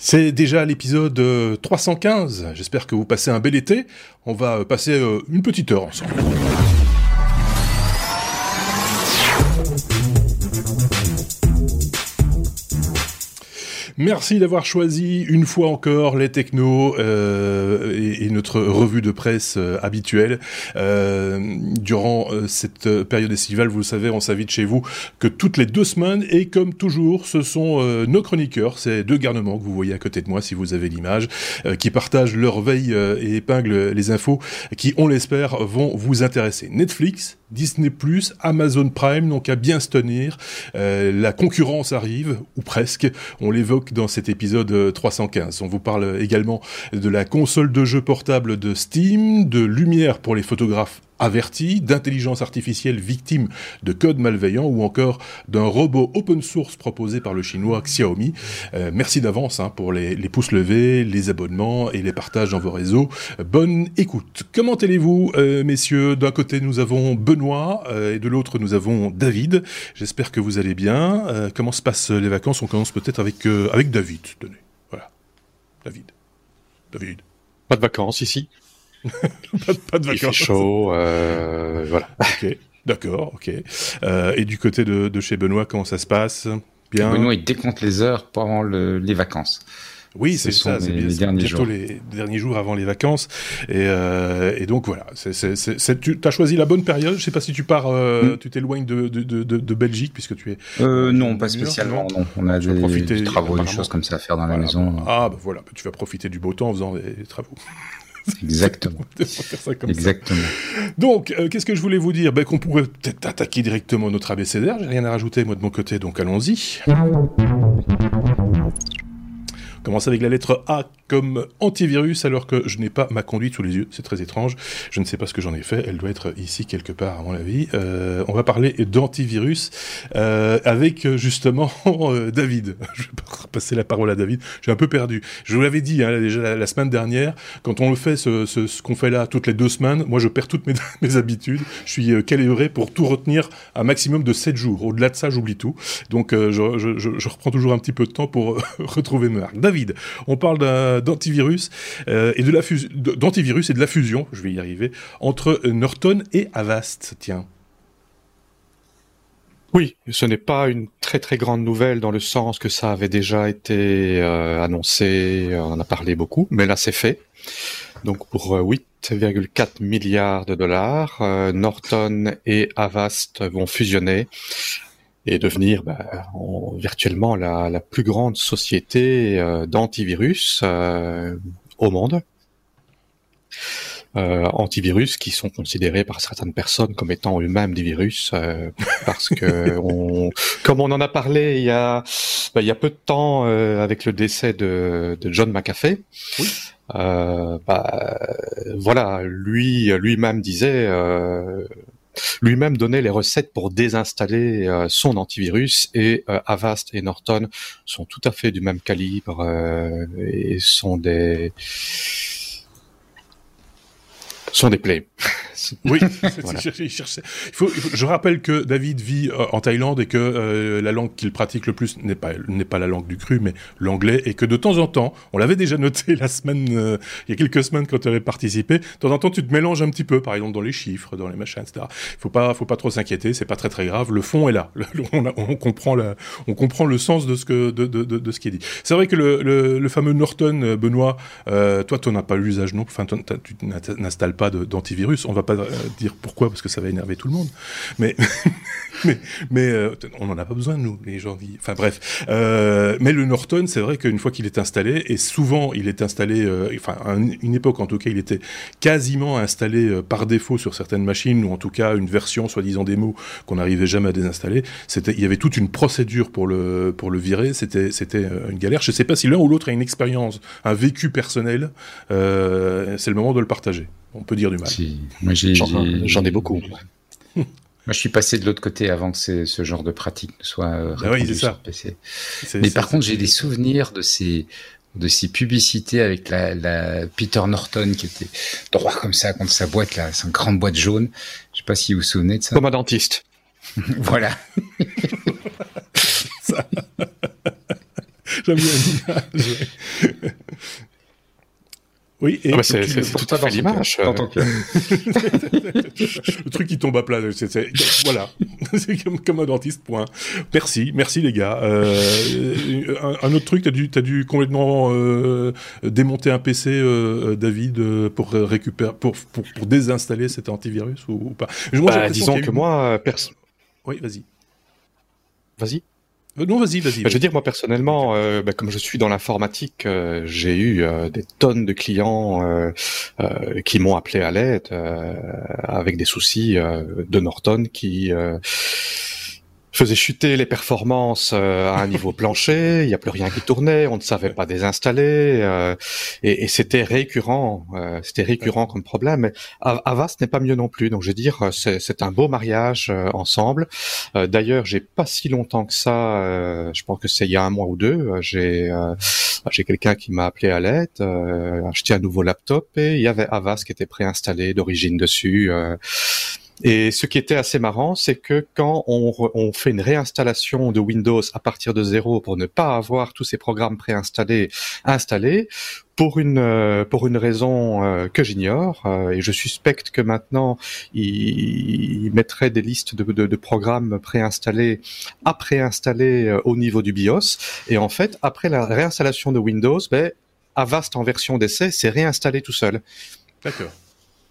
C'est déjà l'épisode 315. J'espère que vous passez un bel été. On va passer une petite heure ensemble. Merci d'avoir choisi une fois encore les technos euh, et, notre revue de presse euh, habituelle. Euh, durant cette période estivale, vous le savez, on s'invite chez vous que toutes les deux semaines et comme toujours, ce sont nos chroniqueurs, ces deux garnements que vous voyez à côté de moi si vous avez l'image, qui partagent leur veille et épinglent les infos qui, on l'espère, vont vous intéresser. Netflix, Disney+, Amazon Prime, donc à bien se tenir. la concurrence arrive, ou presque. On l'évoque dans cet épisode 315. Euh, On vous parle également de la console de jeu portable de Steam, de lumière pour les photographes avertis, d'intelligence artificielle victime de code malveillant ou encore d'un robot open source proposé par le chinois Xiaomi. Euh, merci d'avance hein, pour les, pouces levés, les abonnements et les partages dans vos réseaux. bonne écoute. Comment allez-vous, euh, messieurs? D'un côté, nous avons Benoît euh, et de l'autre, nous avons David. J'espère que vous allez bien. Euh, comment se passent les vacances? On commence peut-être avec, avec David. Voilà. David. David. Pas de vacances ici. pas, de, pas, de, vacances. Il fait chaud, euh, voilà. Ok, d'accord, ok. Euh, et du côté de, de, chez Benoît, comment ça se passe? Bien. Benoît, il décompte les heures pendant le, les vacances. Oui, c'est ça, c'est les derniers jours. les derniers jours avant les vacances. Et, euh, et donc voilà, c est, c est, c tu as choisi la bonne période? Je sais pas si tu pars, euh, mm. tu t'éloignes de, de, de, de, Belgique puisque tu es. Euh, non, pas spécialement. Non. On a des, profiter, des travaux, des choses comme ça à faire dans voilà, la maison. Ah, bah voilà, tu vas profiter du beau temps en faisant des travaux. Exactement. Exactement. Ça. Donc, euh, qu'est-ce que je voulais vous dire? Ben, Qu'on pourrait peut-être attaquer directement notre abécédaire. J'ai rien à rajouter, moi, de mon côté, donc allons-y. Commence avec la lettre A comme antivirus alors que je n'ai pas ma conduite sous les yeux. C'est très étrange. Je ne sais pas ce que j'en ai fait. Elle doit être ici quelque part à mon avis. Euh, on va parler d'antivirus euh, avec justement euh, David. Je vais passer la parole à David. J'ai un peu perdu. Je vous l'avais dit hein, déjà la, semaine dernière. Quand on le fait, ce, qu'on fait là toutes les deux semaines, moi je perds toutes mes, habitudes. Je suis calibré pour tout retenir un maximum de 7 jours. Au-delà de ça, j'oublie tout. Donc je, je, reprends toujours un petit peu de temps pour retrouver mes marques. On parle d'antivirus euh, et de la d'antivirus et de la fusion, je vais y arriver, entre Norton et Avast. Tiens. Oui, ce n'est pas une très très grande nouvelle dans le sens que ça avait déjà été euh, annoncé, on en a parlé beaucoup, mais là c'est fait. Donc pour euh, 8,4 milliards de dollars, euh, Norton et Avast vont fusionner et devenir bah, en, virtuellement la, la, plus grande société euh, d'antivirus euh, au monde. Euh, antivirus qui sont considérés par certaines personnes comme étant eux-mêmes des virus euh, parce que on, comme on en a parlé il y a bah, il y a peu de temps euh, avec le décès de, de John McAfee oui. bah, voilà lui lui-même disait lui-même donnait les recettes pour désinstaller euh, son antivirus et euh, Avast et Norton sont tout à fait du même calibre euh, et sont des sont des plaies. oui, voilà. il cherchait. Il faut, il faut, je rappelle que David vit euh, en Thaïlande et que euh, la langue qu'il pratique le plus n'est pas n'est pas la langue du cru, mais l'anglais, et que de temps en temps, on l'avait déjà noté la semaine, euh, il y a quelques semaines quand tu avais participé, de temps en temps tu te mélanges un petit peu, par exemple dans les chiffres, dans les machins, etc. Il faut pas, faut pas trop s'inquiéter, c'est pas très très grave. Le fond est là, le, on, a, on, comprend la, on comprend le sens de ce que de, de, de, de ce qui est dit. C'est vrai que le, le, le, fameux Norton, Benoît, euh, toi, tu n'as pas l'usage non, enfin, tu n'installes pas d'antivirus. On va pas euh, dire pourquoi parce que ça va énerver tout le monde. Mais mais, euh, on n'en a pas besoin nous les gens. Enfin bref. Euh, mais le Norton, c'est vrai qu'une fois qu'il est installé et souvent il est installé, euh, enfin une époque en tout cas, il était quasiment installé par défaut sur certaines machines ou en tout cas une version soi-disant démo qu'on n'arrivait jamais à désinstaller. Il y avait toute une procédure pour le pour le virer. C'était une galère. Je sais pas si l'un ou l'autre a une expérience, un vécu personnel. c'est le moment de le partager. On peut dire du mal. Si. J'en ai beaucoup. Moi, je suis passé de l'autre côté avant que ce genre de pratique ne soit euh, ah oui, sur PC. Mais par contre, j'ai des souvenirs de ces de ces publicités avec la, la, Peter Norton qui était droit comme ça contre sa boîte là, sa grande boîte jaune. Je sais pas si vous vous souvenez de ça. Comme un dentiste. voilà. J'aime bien l'image. Oui, et ah bah c'est tout à fait l'image. Euh. le truc qui tombe à plat, c'est voilà, c'est comme, comme, un dentiste. Point. Merci, merci les gars. Euh, un, autre truc, t'as dû, as dû complètement euh, démonter un PC, euh, David, pour récupérer, pour, pour, pour, désinstaller cet antivirus ou, ou pas? Moi, bah, disons que moi, personne. Oui, vas-y. Vas-y. Euh, non, vas-y, vas-y. Bah, je veux dire, moi personnellement, euh, bah, comme je suis dans l'informatique, euh, j'ai eu des tonnes de clients qui m'ont appelé à l'aide avec des soucis de Norton qui faisait chuter les performances euh, à un niveau plancher, il n'y a plus rien qui tournait, on ne savait pas désinstaller, euh, et, et c'était récurrent, euh, c'était récurrent comme problème. Mais Avast n'est pas mieux non plus, donc je veux dire, c'est un beau mariage ensemble. D'ailleurs, j'ai pas si longtemps que ça, je pense que c'est il y a un mois ou deux, j'ai j'ai quelqu'un qui m'a appelé à l'aide, acheté un nouveau laptop et il y avait Avast qui était préinstallé d'origine dessus. Et ce qui était assez marrant, c'est que quand on, fait une réinstallation de Windows à partir de zéro pour ne pas avoir tous ces programmes préinstallés installés, pour une euh, pour une raison euh, que j'ignore euh, et je suspecte que maintenant il, mettrait des listes de, programmes préinstallés à préinstaller au niveau du BIOS et en fait après la réinstallation de Windows, ben Avast en version d'essai s'est réinstallé tout seul. D'accord.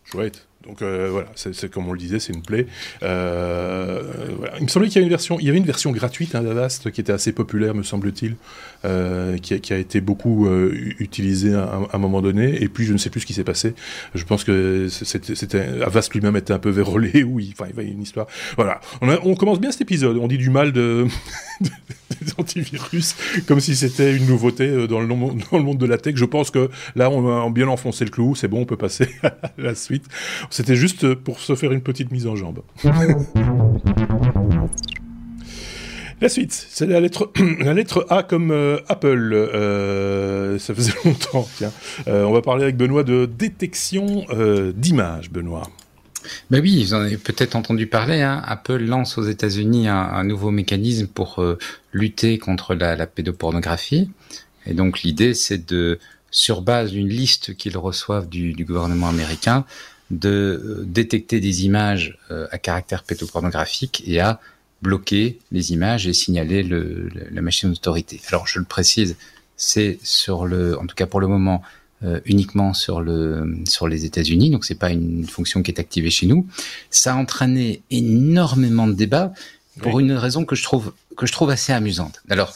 Chouette. Donc euh, voilà, c'est comme on le disait, c'est une plaie. Euh. Il me semblait qu'il y, une version, il y avait une version gratuite hein, d'Avast qui était assez populaire, me semble-t-il, euh, qui, a été beaucoup utilisée à, un moment donné. Et puis je ne sais plus ce qui s'est passé. Je pense que c'était Avast lui-même était un peu vérolé, ou il, enfin, il y a une histoire. Voilà, on, commence bien cet épisode. On dit du mal de, des antivirus comme si c'était une nouveauté dans le, dans le monde de la tech. Je pense que là, on a bien enfoncé le clou. C'est bon, on peut passer à la suite. C'était juste pour se faire une petite mise en jambe. La suite, c'est la lettre, la lettre A comme euh, Apple. Euh, ça faisait longtemps, tiens. Euh, on va parler avec Benoît de détection d'images, Benoît. Ben oui, vous en avez peut-être entendu parler. Hein. Apple lance aux États-Unis un, nouveau mécanisme pour lutter contre la, la, pédopornographie. Et donc l'idée, c'est de, sur base d'une liste qu'ils reçoivent du, du gouvernement américain, de euh, détecter des images euh, à caractère pédopornographique et à bloquer les images et signaler le, la machine d'autorité. Alors je le précise, c'est sur le, en tout cas pour le moment, euh, uniquement sur le sur les États-Unis, donc c'est pas une fonction qui est activée chez nous. Ça a entraîné énormément de débats pour une raison que je trouve que je trouve assez amusante. Alors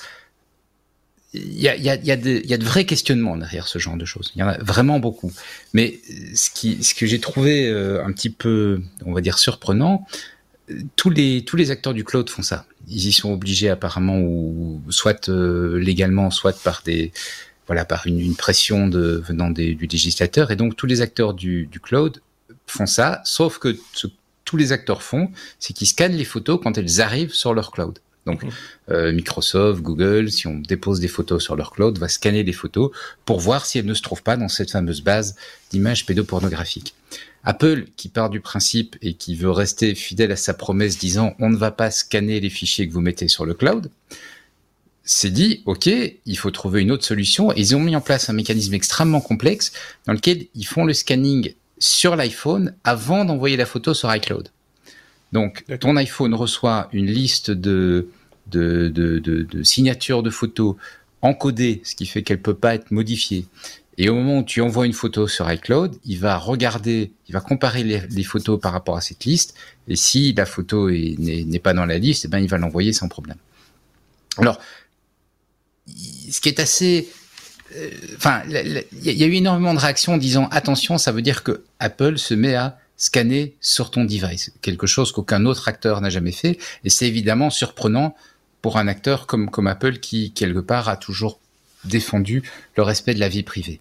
il y a, y, a, y, a y a de vrais questionnements derrière ce genre de choses. Il y en a vraiment beaucoup. Mais ce, qui, ce que j'ai trouvé euh, un petit peu, on va dire, surprenant, tous les, tous les acteurs du cloud font ça. Ils y sont obligés apparemment, ou soit euh, légalement, soit par des, voilà, par une, une pression de, venant des, du législateur. Et donc tous les acteurs du, du cloud font ça, sauf que ce que tous les acteurs font, c'est qu'ils scannent les photos quand elles arrivent sur leur cloud. Donc euh, Microsoft, Google, si on dépose des photos sur leur cloud, va scanner les photos pour voir si elles ne se trouvent pas dans cette fameuse base d'images pédopornographiques. Apple, qui part du principe et qui veut rester fidèle à sa promesse disant on ne va pas scanner les fichiers que vous mettez sur le cloud, s'est dit ok, il faut trouver une autre solution. Et ils ont mis en place un mécanisme extrêmement complexe dans lequel ils font le scanning sur l'iPhone avant d'envoyer la photo sur iCloud. Donc, ton iPhone reçoit une liste de, de, de, de, signatures de photos encodées, ce qui fait qu'elle peut pas être modifiée. Et au moment où tu envoies une photo sur iCloud, il va regarder, il va comparer les, photos par rapport à cette liste. Et si la photo n'est pas dans la liste, eh ben, il va l'envoyer sans problème. Alors, ce qui est assez, euh, enfin, il y a eu énormément de réactions en disant attention, ça veut dire que Apple se met à scanner sur ton device, quelque chose qu'aucun autre acteur n'a jamais fait, et c'est évidemment surprenant pour un acteur comme, comme Apple qui, quelque part, a toujours défendu le respect de la vie privée.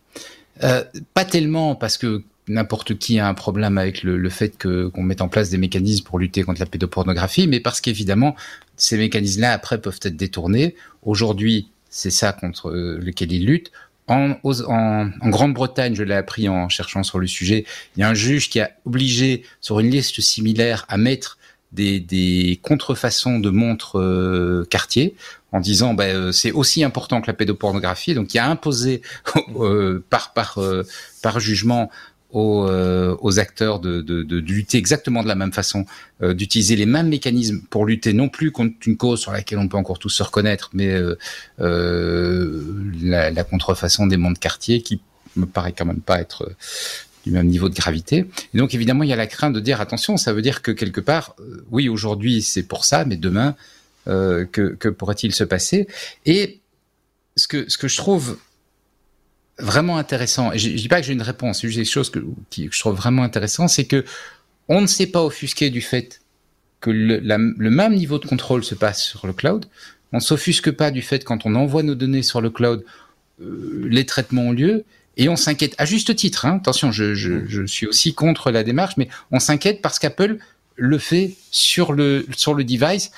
Euh, pas tellement parce que n'importe qui a un problème avec le, le fait que qu'on mette en place des mécanismes pour lutter contre la pédopornographie, mais parce qu'évidemment, ces mécanismes-là, après, peuvent être détournés. Aujourd'hui, c'est ça contre lequel ils luttent. En, en, Grande-Bretagne, je l'ai appris en cherchant sur le sujet, il y a un juge qui a obligé, sur une liste similaire, à mettre des, des contrefaçons de montres euh, Cartier en disant ben, euh, c'est aussi important que la pédopornographie. Donc il a imposé euh, par par par jugement aux, aux acteurs de, de, de, lutter exactement de la même façon, d'utiliser les mêmes mécanismes pour lutter non plus contre une cause sur laquelle on peut encore tous se reconnaître, mais la, la, contrefaçon des montres Cartier qui me paraît quand même pas être du même niveau de gravité. Et donc évidemment, il y a la crainte de dire attention, ça veut dire que quelque part, euh, oui, aujourd'hui c'est pour ça, mais demain, euh, que, que pourrait-il se passer? Et ce que, ce que je trouve vraiment intéressant, et je, dis pas que j'ai une réponse, c'est juste quelque chose que, qui, que je trouve vraiment intéressant, c'est que on ne s'est pas offusqué du fait que le, le, même niveau de contrôle se passe sur le cloud. On ne s'offusque pas du fait quand on envoie nos données sur le cloud, euh, les traitements ont lieu et on s'inquiète, à juste titre, hein, attention, je, je, je, suis aussi contre la démarche, mais on s'inquiète parce qu'Apple le fait sur le, sur le device.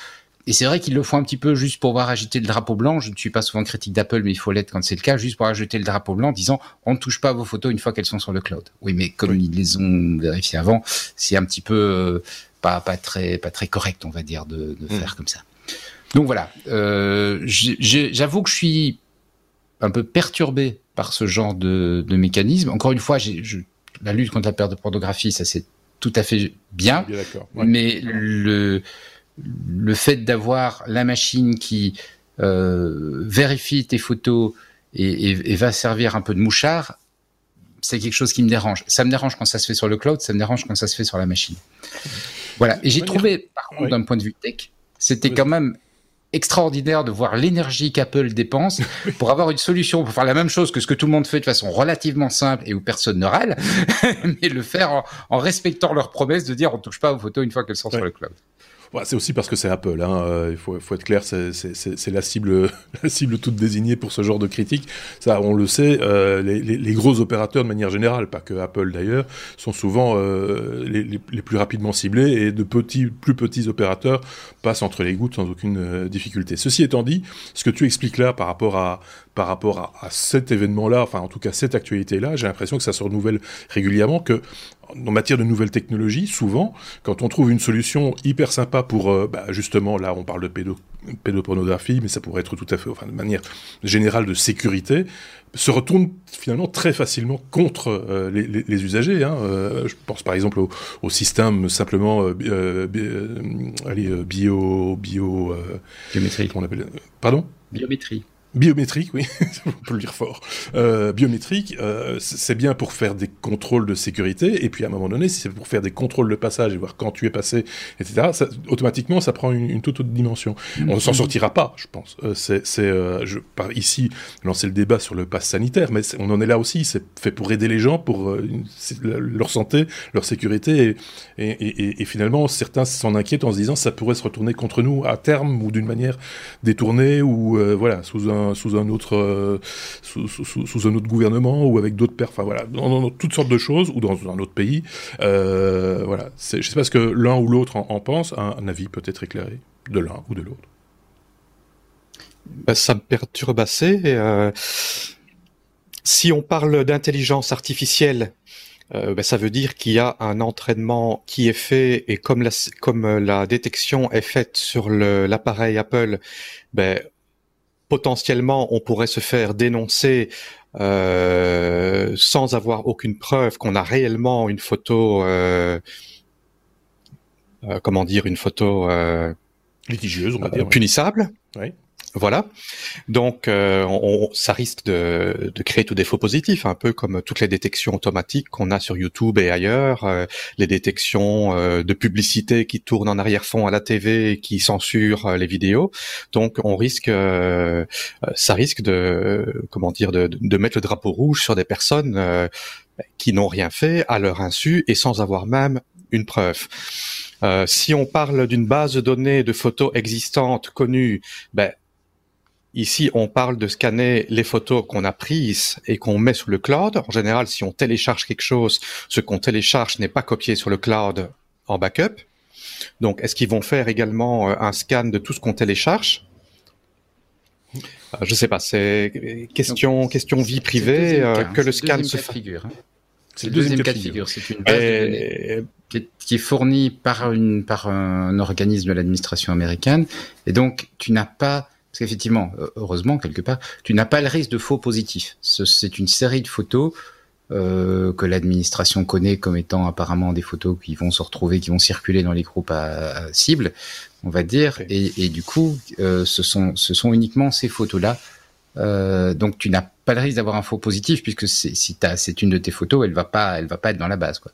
Et c'est vrai qu'ils le font un petit peu juste pour voir agiter le drapeau blanc. Je ne suis pas souvent critique d'Apple, mais il faut l'être quand c'est le cas, juste pour ajouter le drapeau blanc, disant on ne touche pas vos photos une fois qu'elles sont sur le cloud. Oui, mais comme ils les ont vérifiées avant, c'est un petit peu euh, pas, pas très pas très correct, on va dire, de, de mm. faire comme ça. Donc voilà, euh, j'avoue que je suis un peu perturbé par ce genre de, de mécanisme. Encore une fois, je, la lutte contre la perte de pornographie, ça c'est tout à fait bien, mais le, le fait d'avoir la machine qui euh, vérifie tes photos et, et, va servir un peu de mouchard, c'est quelque chose qui me dérange. Ça me dérange quand ça se fait sur le cloud, ça me dérange quand ça se fait sur la machine. Voilà. Et j'ai trouvé, par contre, d'un point de vue tech, c'était quand même extraordinaire de voir l'énergie qu'Apple dépense pour avoir une solution pour faire la même chose que ce que tout le monde fait de façon relativement simple et où personne ne râle, mais le faire en, respectant leur promesse de dire on touche pas aux photos une fois qu'elles sont sur le cloud c'est aussi parce que c'est Apple. Hein. Euh, il faut, être clair, c'est la cible, toute désignée pour ce genre de critique. On le sait. Euh, les, gros opérateurs, de manière générale, pas que Apple d'ailleurs, sont souvent euh, les, plus rapidement ciblés et de plus petits opérateurs passent entre les gouttes sans aucune difficulté. Ceci étant dit, ce que tu expliques là par rapport à cet événement-là, enfin en tout cas cette actualité-là, j'ai l'impression que ça se renouvelle régulièrement, que en matière de nouvelles technologies, souvent, quand on trouve une solution hyper sympa pour, euh, bah, justement, là, on parle de pédo pédopornographie, mais ça pourrait être tout à fait, enfin, de manière générale de sécurité, se retourne finalement très facilement contre euh, les, les, les, usagers. Hein. Euh, je pense par exemple au, au système simplement allez, bio, bio, biométrie. Comment on appelle Pardon? Biométrie biométrique, oui, on peut le dire fort. Euh, biométrique, euh, c'est bien pour faire des contrôles de sécurité, et puis à un moment donné, si c'est pour faire des contrôles de passage et voir quand tu es passé, etc., ça, automatiquement, ça prend une, toute autre dimension. On ne s'en sortira pas, je pense. Euh, c'est, euh, je par ici lancer le débat sur le pass sanitaire, mais on en est là aussi. C'est fait pour aider les gens, pour euh, leur santé, leur sécurité, et, et, et, et finalement, certains s'en inquiètent en se disant ça pourrait se retourner contre nous à terme ou d'une manière détournée ou voilà sous un sous un autre euh, sous, un autre gouvernement ou avec d'autres pères enfin voilà dans, toutes sortes de choses ou dans un autre pays euh, voilà. Je sais pas ce que l'un ou l'autre en, pense un, avis peut-être éclairé de l'un ou de l'autre. Bah, ça me perturbe assez euh, si on parle d'intelligence artificielle euh, ben, ça veut dire qu'il y a un entraînement qui est fait et comme la, comme la détection est faite sur l'appareil Apple, ben, potentiellement on pourrait se faire dénoncer euh, sans avoir aucune preuve qu'on a réellement une photo, euh, euh, comment dire, une photo litigieuse, on va dire, punissable. Voilà. Donc, euh, on, ça risque de, créer tout des faux positifs, un peu comme toutes les détections automatiques qu'on a sur YouTube et ailleurs, euh, les détections euh, de publicité qui tournent en arrière-fond à la TV et qui censurent les vidéos. Donc, on risque, ça risque de, comment dire, de, de, mettre le drapeau rouge sur des personnes qui n'ont rien fait à leur insu et sans avoir même une preuve. Euh, si on parle d'une base de données de photos existantes connues, ben, Ici, on parle de scanner les photos qu'on a prises et qu'on met sur le cloud. En général, si on télécharge quelque chose, ce qu'on télécharge n'est pas copié sur le cloud en backup. Donc, est-ce qu'ils vont faire également euh, un scan de tout ce qu'on télécharge? Euh, Je sais pas. C'est question question vie privée euh, que le scan se fasse. Hein. C'est le deuxième cas de figure. C'est une base de données qui est, fourni par, une, par un organisme de l'administration américaine. Et donc, tu n'as pas, parce qu'effectivement, heureusement, quelque part, tu n'as pas le risque de faux positifs. C'est une série de photos euh, que l'administration connaît comme étant apparemment des photos qui vont se retrouver, qui vont circuler dans les groupes à, cible, on va dire. Et, et, du coup, euh, ce, sont, ce sont uniquement ces photos-là. Euh, donc tu n'as pas le risque d'avoir un faux positif puisque si c'est une de tes photos, elle va pas, elle va pas être dans la base, quoi.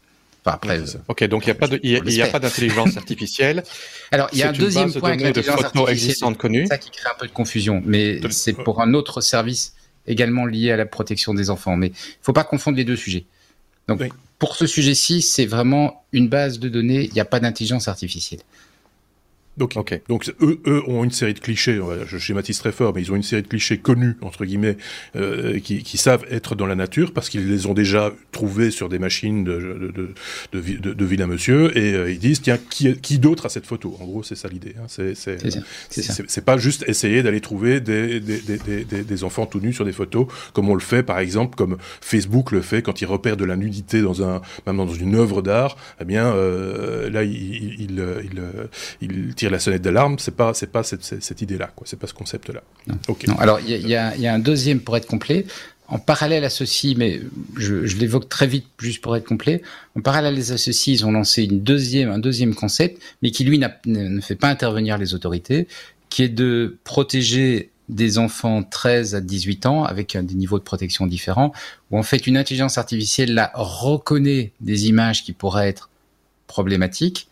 Enfin, après, ok, donc il n'y a pas de, a d'intelligence artificielle. Alors il y a un deuxième point avec l'intelligence artificielle, c'est ça qui crée un peu de confusion, mais c'est pour un autre service également lié à la protection des enfants. Mais il faut pas confondre les deux sujets. Donc, pour ce sujet-ci, c'est vraiment une base de données. Il n'y a pas d'intelligence artificielle. Donc, donc eux, eux, ont une série de clichés, je schématise très fort, mais ils ont une série de clichés connus, entre guillemets, euh, qui, qui, savent être dans la nature, parce qu'ils les ont déjà trouvés sur des machines de, de, de, de, de vilain monsieur, et euh, ils disent, tiens, qui, qui d'autre a cette photo? En gros, c'est ça l'idée. Hein. C'est pas juste essayer d'aller trouver des, des, des, des, des, enfants tout nus sur des photos, comme on le fait, par exemple, comme Facebook le fait quand il repère de la nudité dans un, même dans une œuvre d'art, eh bien, euh, là, il, il, il, il, il tire la sonnette d'alarme, c'est pas c'est pas cette, cette, idée-là, quoi. C'est pas ce concept-là. Ok. alors il y a, y a, un deuxième pour être complet. En parallèle à ceci, mais je, je l'évoque très vite juste pour être complet. En parallèle à ceci, ils ont lancé une deuxième, un deuxième concept, mais qui lui ne fait pas intervenir les autorités, qui est de protéger des enfants 13 à 18 ans avec des niveaux de protection différents, où en fait une intelligence artificielle là reconnaît des images qui pourraient être problématiques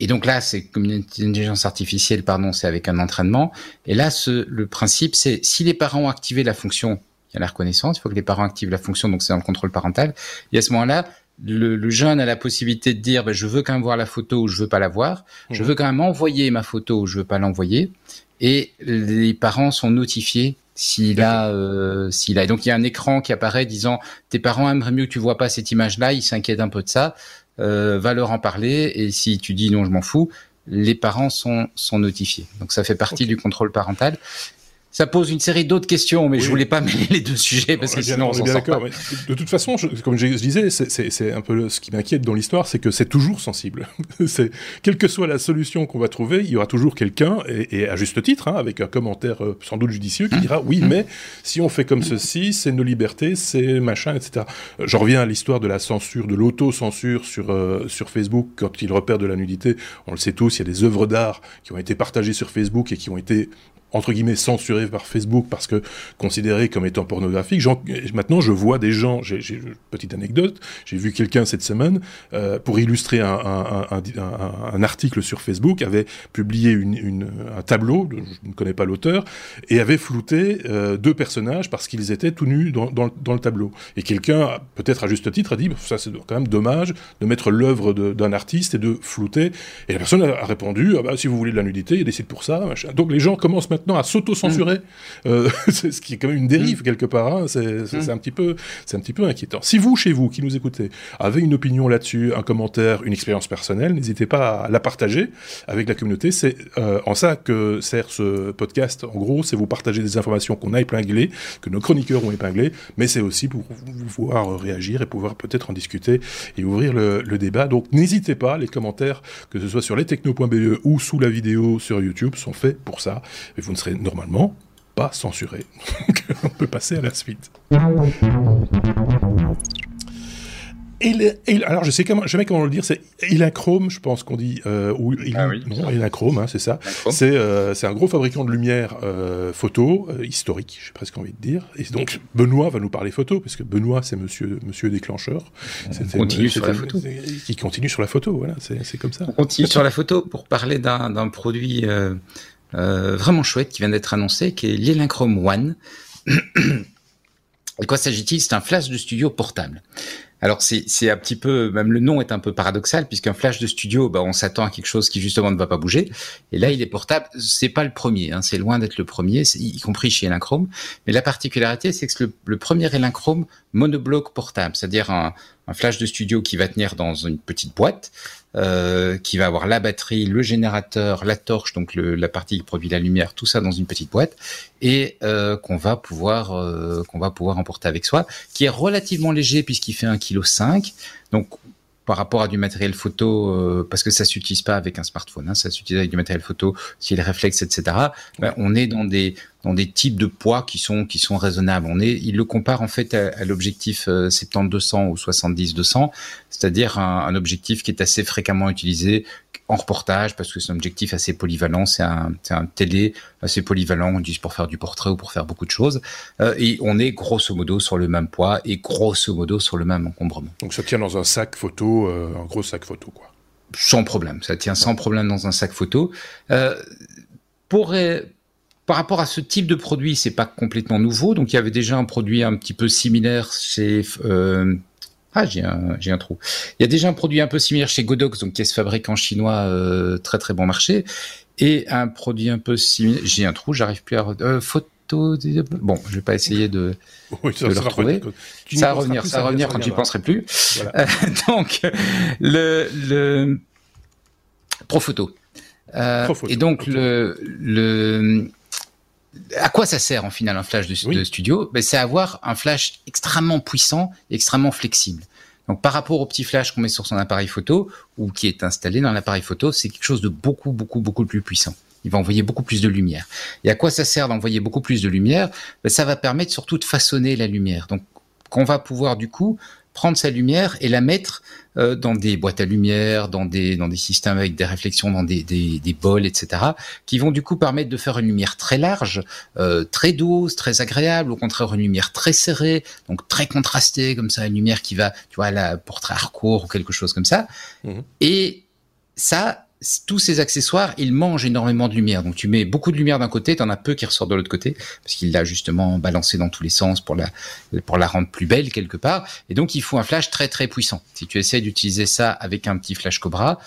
et donc là, c'est comme une intelligence artificielle, pardon, c'est avec un entraînement. Et là, ce, le principe, c'est si les parents ont activé la fonction, il y a la reconnaissance, il faut que les parents activent la fonction, donc c'est dans le contrôle parental. Et à ce moment-là, le, le, jeune a la possibilité de dire, ben, je veux quand même voir la photo ou je veux pas la voir. Je mhm. veux quand même envoyer ma photo ou je veux pas l'envoyer. Et les parents sont notifiés s'il a, euh, s'il a. Et donc il y a un écran qui apparaît disant, tes parents aimeraient mieux que tu vois pas cette image-là, ils s'inquiètent un peu de ça euh, va leur en parler et si tu dis non, je m'en fous, les parents sont, sont notifiés. Donc ça fait partie du contrôle parental ça pose une série d'autres questions, mais je voulais pas mêler les deux sujets parce que sinon on, s'en sort pas. De toute façon, comme je disais, c'est un peu ce qui m'inquiète dans l'histoire, c'est que c'est toujours sensible. c'est quelle que soit la solution qu'on va trouver, il y aura toujours quelqu'un et, à juste titre, hein, avec un commentaire euh, sans doute judicieux, qui dira oui, mais si on fait comme ceci, c'est nos libertés, c'est machin, etc. J'en reviens à l'histoire de la censure, de l'auto-censure sur euh, sur Facebook quand il repère de la nudité. On le sait tous, il y a des œuvres d'art qui ont été partagées sur Facebook et qui ont été entre guillemets censuré par Facebook parce que considéré comme étant pornographique. maintenant, je vois des gens. J'ai petite anecdote. J'ai vu quelqu'un cette semaine euh, pour illustrer un, article sur Facebook avait publié un tableau. Je ne connais pas l'auteur et avait flouté euh, deux personnages parce qu'ils étaient tout nus dans, le tableau. Et quelqu'un, peut-être à juste titre, a dit ça c'est quand même dommage de mettre l'œuvre d'un artiste et de flouter. Et la personne a répondu ah bah, si vous voulez de la nudité, il y a des sites pour ça. Donc les gens commencent maintenant à s'auto-censurer, mm. euh, ce qui est quand même une dérive mm. quelque part. Hein. C'est un petit peu, c'est un petit peu inquiétant. Si vous, chez vous, qui nous écoutez, avez une opinion là-dessus, un commentaire, une expérience personnelle, n'hésitez pas à la partager avec la communauté. C'est euh, en ça que sert ce podcast. En gros, c'est vous partager des informations qu'on a épinglées, que nos chroniqueurs ont épinglées, mais c'est aussi pour pouvoir réagir et pouvoir peut-être en discuter et ouvrir le, le débat. Donc n'hésitez pas, les commentaires, que ce soit sur lestechno.be ou sous la vidéo sur YouTube, sont faits pour ça. Et vous ne serait normalement pas censuré. on peut passer à la suite. Et, alors je sais comment, jamais comment le dire, c'est Chrome, je pense qu'on dit, euh, ou il, ah oui, non, hein, c'est ça. C'est euh, c'est un gros fabricant de lumière euh, photo euh, historique, j'ai presque envie de dire. Et donc Benoît va nous parler photo, parce que Benoît c'est Monsieur Monsieur déclencheur. On continue sur la photo. Qui continue sur la photo, voilà, c'est comme ça. On continue sur la photo pour parler d'un produit euh, vraiment chouette qui vient d'être annoncé, qui est l'Elinchrome One. Et quoi s'agit-il? C'est un flash de studio portable. Alors c'est un petit peu, même le nom est un peu paradoxal puisqu'un flash de studio, bah, on s'attend à quelque chose qui justement ne va pas bouger. Et là, il est portable. C'est pas le premier, hein, c'est loin d'être le premier, y compris chez Elinchrome. Mais la particularité, c'est que le, le premier Elinchrome monobloc portable, c'est-à-dire un, un flash de studio qui va tenir dans une petite boîte, euh, qui va avoir la batterie, le générateur, la torche, donc le, la partie qui produit la lumière, tout ça dans une petite boîte, et euh, qu'on va pouvoir euh, qu'on va pouvoir emporter avec soi, qui est relativement léger puisqu'il fait 1,5 kg. Donc par rapport à du matériel photo, euh, parce que ça s'utilise pas avec un smartphone, hein, ça s'utilise avec du matériel photo, si les réflexes, etc. Ben, on est dans des dans des types de poids qui sont qui sont raisonnables. On est, il le compare en fait à, l'objectif 70-200 ou 70-200, c'est-à-dire un, un, objectif qui est assez fréquemment utilisé en reportage parce que c'est un objectif assez polyvalent, c'est un, un télé assez polyvalent, on utilise pour faire du portrait ou pour faire beaucoup de choses. Euh, et on est grosso modo sur le même poids et grosso modo sur le même encombrement. Donc ça tient dans un sac photo, euh, un gros sac photo quoi. Sans problème, ça tient sans problème dans un sac photo. Euh, pour par rapport à ce type de produit, c'est pas complètement nouveau. Donc il y avait déjà un produit un petit peu similaire chez euh, ah, j'ai un, j'ai un trou. Il y a déjà un produit un peu similaire chez Godox, donc qui est ce fabricant chinois euh, très très bon marché, et un produit un peu similaire. J'ai un trou, j'arrive plus à euh, photo. Bon, je vais pas essayer de, oui, ça, le retrouver. Ça va revenir, ça va revenir quand j'y penserai plus. Voilà. Euh, donc le le Profoto. Euh, Profoto. Et donc le le à quoi ça sert en final un flash de, studio? Ben, C'est avoir un flash extrêmement puissant et extrêmement flexible. Donc par rapport au petit flash qu'on met sur son appareil photo ou qui est installé dans l'appareil photo, c'est quelque chose de beaucoup beaucoup beaucoup plus puissant. Il va envoyer beaucoup plus de lumière. Et à quoi ça sert d'envoyer beaucoup plus de lumière? Ben, Ça va permettre surtout de façonner la lumière. Donc qu'on va pouvoir du coup prendre sa lumière et la mettre euh, dans des boîtes à lumière, dans des dans des systèmes avec des réflexions, dans des des, des bols, etc., qui vont du coup permettre de faire une lumière très large, euh, très douce, très agréable. Au contraire, une lumière très serrée, donc très contrastée, comme ça, une lumière qui va, tu vois, la portrait hardcore ou quelque chose comme ça. Mmh. Et ça, tous ces accessoires, ils mangent énormément de lumière. Donc tu mets beaucoup de lumière d'un côté, tu en as peu qui ressortent de l'autre côté, parce qu'il l'a justement balancé dans tous les sens pour la, pour la rendre plus belle quelque part. Et donc il faut un flash très très puissant. Si tu essaies d'utiliser ça avec un petit flash Cobra,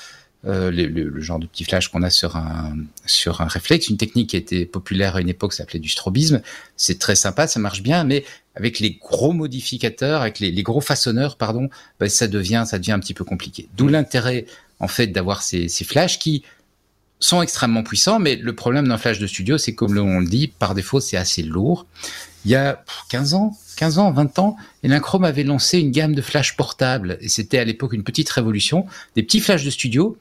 euh, le, genre de petit flash qu'on a sur un sur un réflexe, une technique qui a été populaire à une époque, s'appelait du strobisme. C'est très sympa, ça marche bien, mais avec les gros modificateurs, avec les, gros façonneurs, pardon, ben, ça devient ça devient un petit peu compliqué. D'où l'intérêt en fait d'avoir ces, ces flashs qui sont extrêmement puissants, mais le problème d'un flash de studio, c'est comme on le dit, par défaut, c'est assez lourd. Il y a 15 ans, 15 ans, 20 ans, Elinchrom avait lancé une gamme de flash portables, et c'était à l'époque une petite révolution, des petits flashs de studio,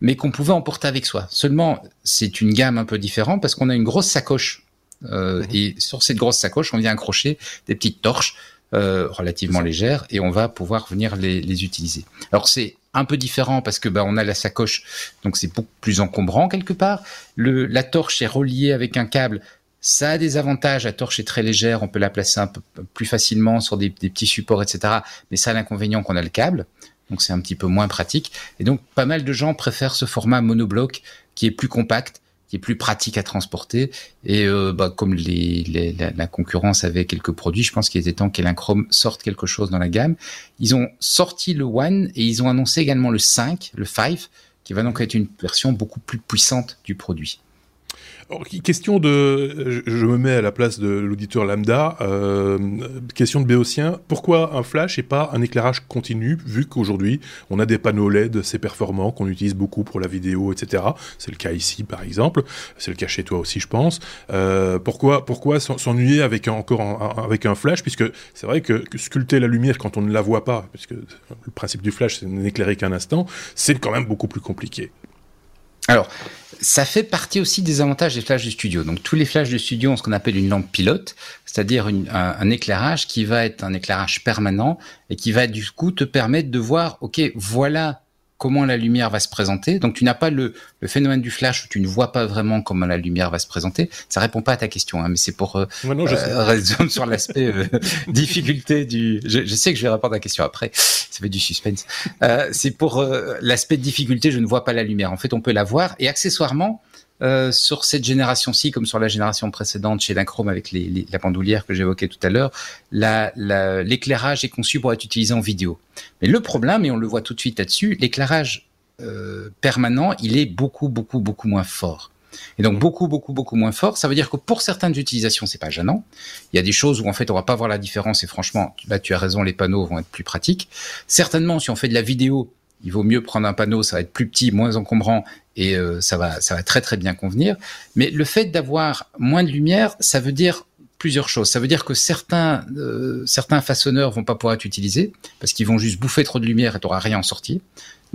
mais qu'on pouvait emporter avec soi. Seulement, c'est une gamme un peu différente parce qu'on a une grosse sacoche, euh, mmh. et sur cette grosse sacoche, on vient accrocher des petites torches euh, relativement légères, et on va pouvoir venir les, les utiliser. Alors c'est un peu différent parce que bah, on a la sacoche, donc c'est beaucoup plus encombrant quelque part. Le, la torche est reliée avec un câble. Ça a des avantages. La torche est très légère, on peut la placer un peu plus facilement sur des, petits supports, etc. Mais ça a l'inconvénient qu'on a le câble, donc c'est un petit peu moins pratique. Et donc pas mal de gens préfèrent ce format monobloc qui est plus compact qui est plus pratique à transporter. Et euh, bah, comme la, concurrence avait quelques produits, je pense qu'il était temps qu'Elinchrome sorte quelque chose dans la gamme. Ils ont sorti le One et ils ont annoncé également le 5, le 5, qui va donc être une version beaucoup plus puissante du produit question de, je, me mets à la place de l'auditeur lambda, euh, question de béotien, pourquoi un flash et pas un éclairage continu, vu qu'aujourd'hui on a des panneaux LED assez performants qu'on utilise beaucoup pour la vidéo, etc. C'est le cas ici par exemple, c'est le cas chez toi aussi je pense. Euh, pourquoi, pourquoi s'ennuyer avec encore avec un flash, puisque c'est vrai que, sculpter la lumière quand on ne la voit pas, puisque le principe du flash c'est n'éclairer qu'un instant, c'est quand même beaucoup plus compliqué. Alors, ça fait partie aussi des avantages des flashs de studio. Donc, tous les flashs de studio ont ce qu'on appelle une lampe pilote, c'est-à-dire un, éclairage qui va être un éclairage permanent et qui va du coup te permettre de voir, ok, voilà comment la lumière va se présenter. Donc tu n'as pas le, le, phénomène du flash où tu ne vois pas vraiment comment la lumière va se présenter. Ça répond pas à ta question, hein, mais c'est pour euh, euh sur l'aspect euh, difficulté du. Je, je, sais que je vais répondre à la question après. Ça fait du suspense. Euh, c'est pour euh, l'aspect de difficulté. Je ne vois pas la lumière. En fait, on peut la voir et accessoirement. Euh, sur cette génération-ci, comme sur la génération précédente chez Linchrome avec la bandoulière que j'évoquais tout à l'heure, l'éclairage est conçu pour être utilisé en vidéo. Mais le problème, et on le voit tout de suite là-dessus, l'éclairage euh, permanent, il est beaucoup, beaucoup, beaucoup moins fort. Et donc beaucoup, beaucoup, beaucoup moins fort. Ça veut dire que pour certaines utilisations, c'est pas gênant. Il y a des choses où en fait on va pas voir la différence et franchement, là tu as raison, les panneaux vont être plus pratiques. Certainement, si on fait de la vidéo, il vaut mieux prendre un panneau, ça va être plus petit, moins encombrant et euh, ça va ça va très très bien convenir. Mais le fait d'avoir moins de lumière, ça veut dire plusieurs choses. Ça veut dire que certains, euh, certains façonneurs vont pas pouvoir être utilisés parce qu'ils vont juste bouffer trop de lumière et tu n'auras rien en sortie.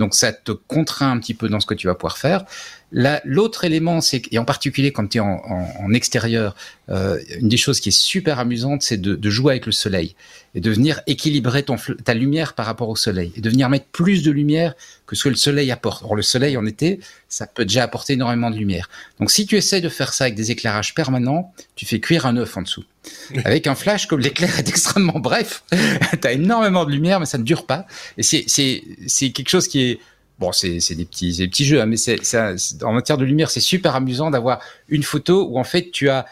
Donc ça te contraint un petit peu dans ce que tu vas pouvoir faire. L'autre élément, c'est et en particulier quand tu es en, en, extérieur, euh, une des choses qui est super amusante, c'est de, de, jouer avec le soleil et de venir équilibrer ton, ta lumière par rapport au soleil et de venir mettre plus de lumière que ce que le soleil apporte. Or le soleil en été, ça peut déjà apporter énormément de lumière. Donc si tu essaies de faire ça avec des éclairages permanents, tu fais cuire un œuf en dessous. Avec un flash, comme l'éclair est extrêmement bref, tu as énormément de lumière, mais ça ne dure pas. Et c'est quelque chose qui est Bon, c'est des petits, des petits jeux, hein, mais c'est en matière de lumière, c'est super amusant d'avoir une photo où en fait tu as,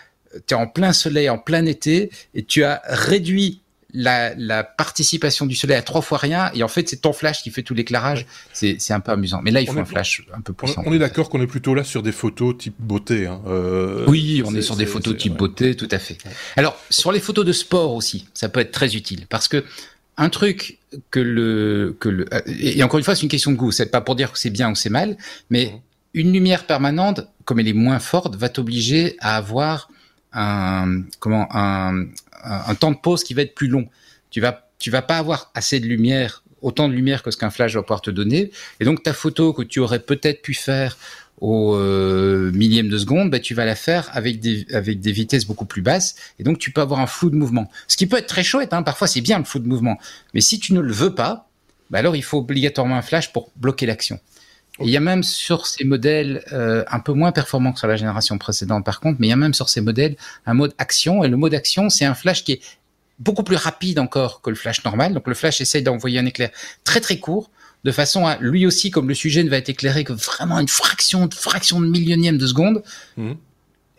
es en plein soleil, en plein été, et tu as réduit la, la, participation du soleil à trois fois rien, et en fait c'est ton flash qui fait tout l'éclairage. C'est un peu amusant. Mais là, il faut un flash un peu plus. On, est d'accord qu'on est plutôt là sur des photos type beauté. Hein. Euh, oui, on est, sur des photos type beauté, tout à fait. Alors sur les photos de sport aussi, ça peut être très utile parce que un truc que le que le et encore une fois c'est une question de goût. C'est pas pour dire que c'est bien ou c'est mal mais mmh. une lumière permanente comme elle est moins forte va t'obliger à avoir un comment un, un, temps de pause qui va être plus long. Tu vas tu vas pas avoir assez de lumière autant de lumière que ce qu'un flash va pouvoir te donner. Et donc ta photo que tu aurais peut-être pu faire au euh, millième de seconde, bah, tu vas la faire avec des, avec des vitesses beaucoup plus basses, et donc tu peux avoir un flou de mouvement. Ce qui peut être très chouette, hein, parfois c'est bien le flou de mouvement, mais si tu ne le veux pas, bah alors il faut obligatoirement un flash pour bloquer l'action. Il y a même sur ces modèles euh, un peu moins performants que sur la génération précédente par contre, mais il y a même sur ces modèles un mode action, et le mode action c'est un flash qui est beaucoup plus rapide encore que le flash normal. Donc le flash essaye d'envoyer un éclair très très court de façon à lui aussi, comme le sujet ne va être éclairé que vraiment une fraction, de fraction de millionième de seconde, mmh.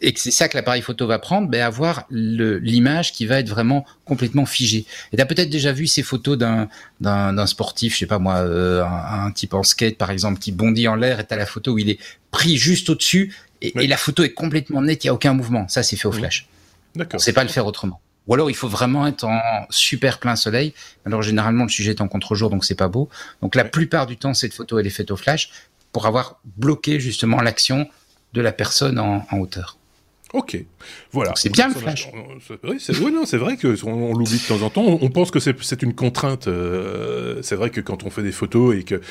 et que c'est ça que l'appareil photo va prendre, ben avoir l'image qui va être vraiment complètement figée. Et tu as peut-être déjà vu ces photos d'un sportif, je sais pas moi, euh, un, type en skate par exemple, qui bondit en l'air, et tu la photo où il est pris juste au-dessus, et, la photo est complètement nette, il n'y a aucun mouvement. Ça, c'est fait au mmh. flash. D'accord. On sait pas le faire autrement. Ou alors il faut vraiment être en super plein soleil. Alors généralement le sujet est en contre-jour donc c'est pas beau. Donc la plupart du temps cette photo elle est faite au flash pour avoir bloqué justement l'action de la personne en hauteur. Ok, voilà. C'est bien le flash. Oui, c'est non, c'est vrai que on, l'oublie de temps en temps. On, pense que c'est une contrainte. Euh, c'est vrai que quand on fait des photos et que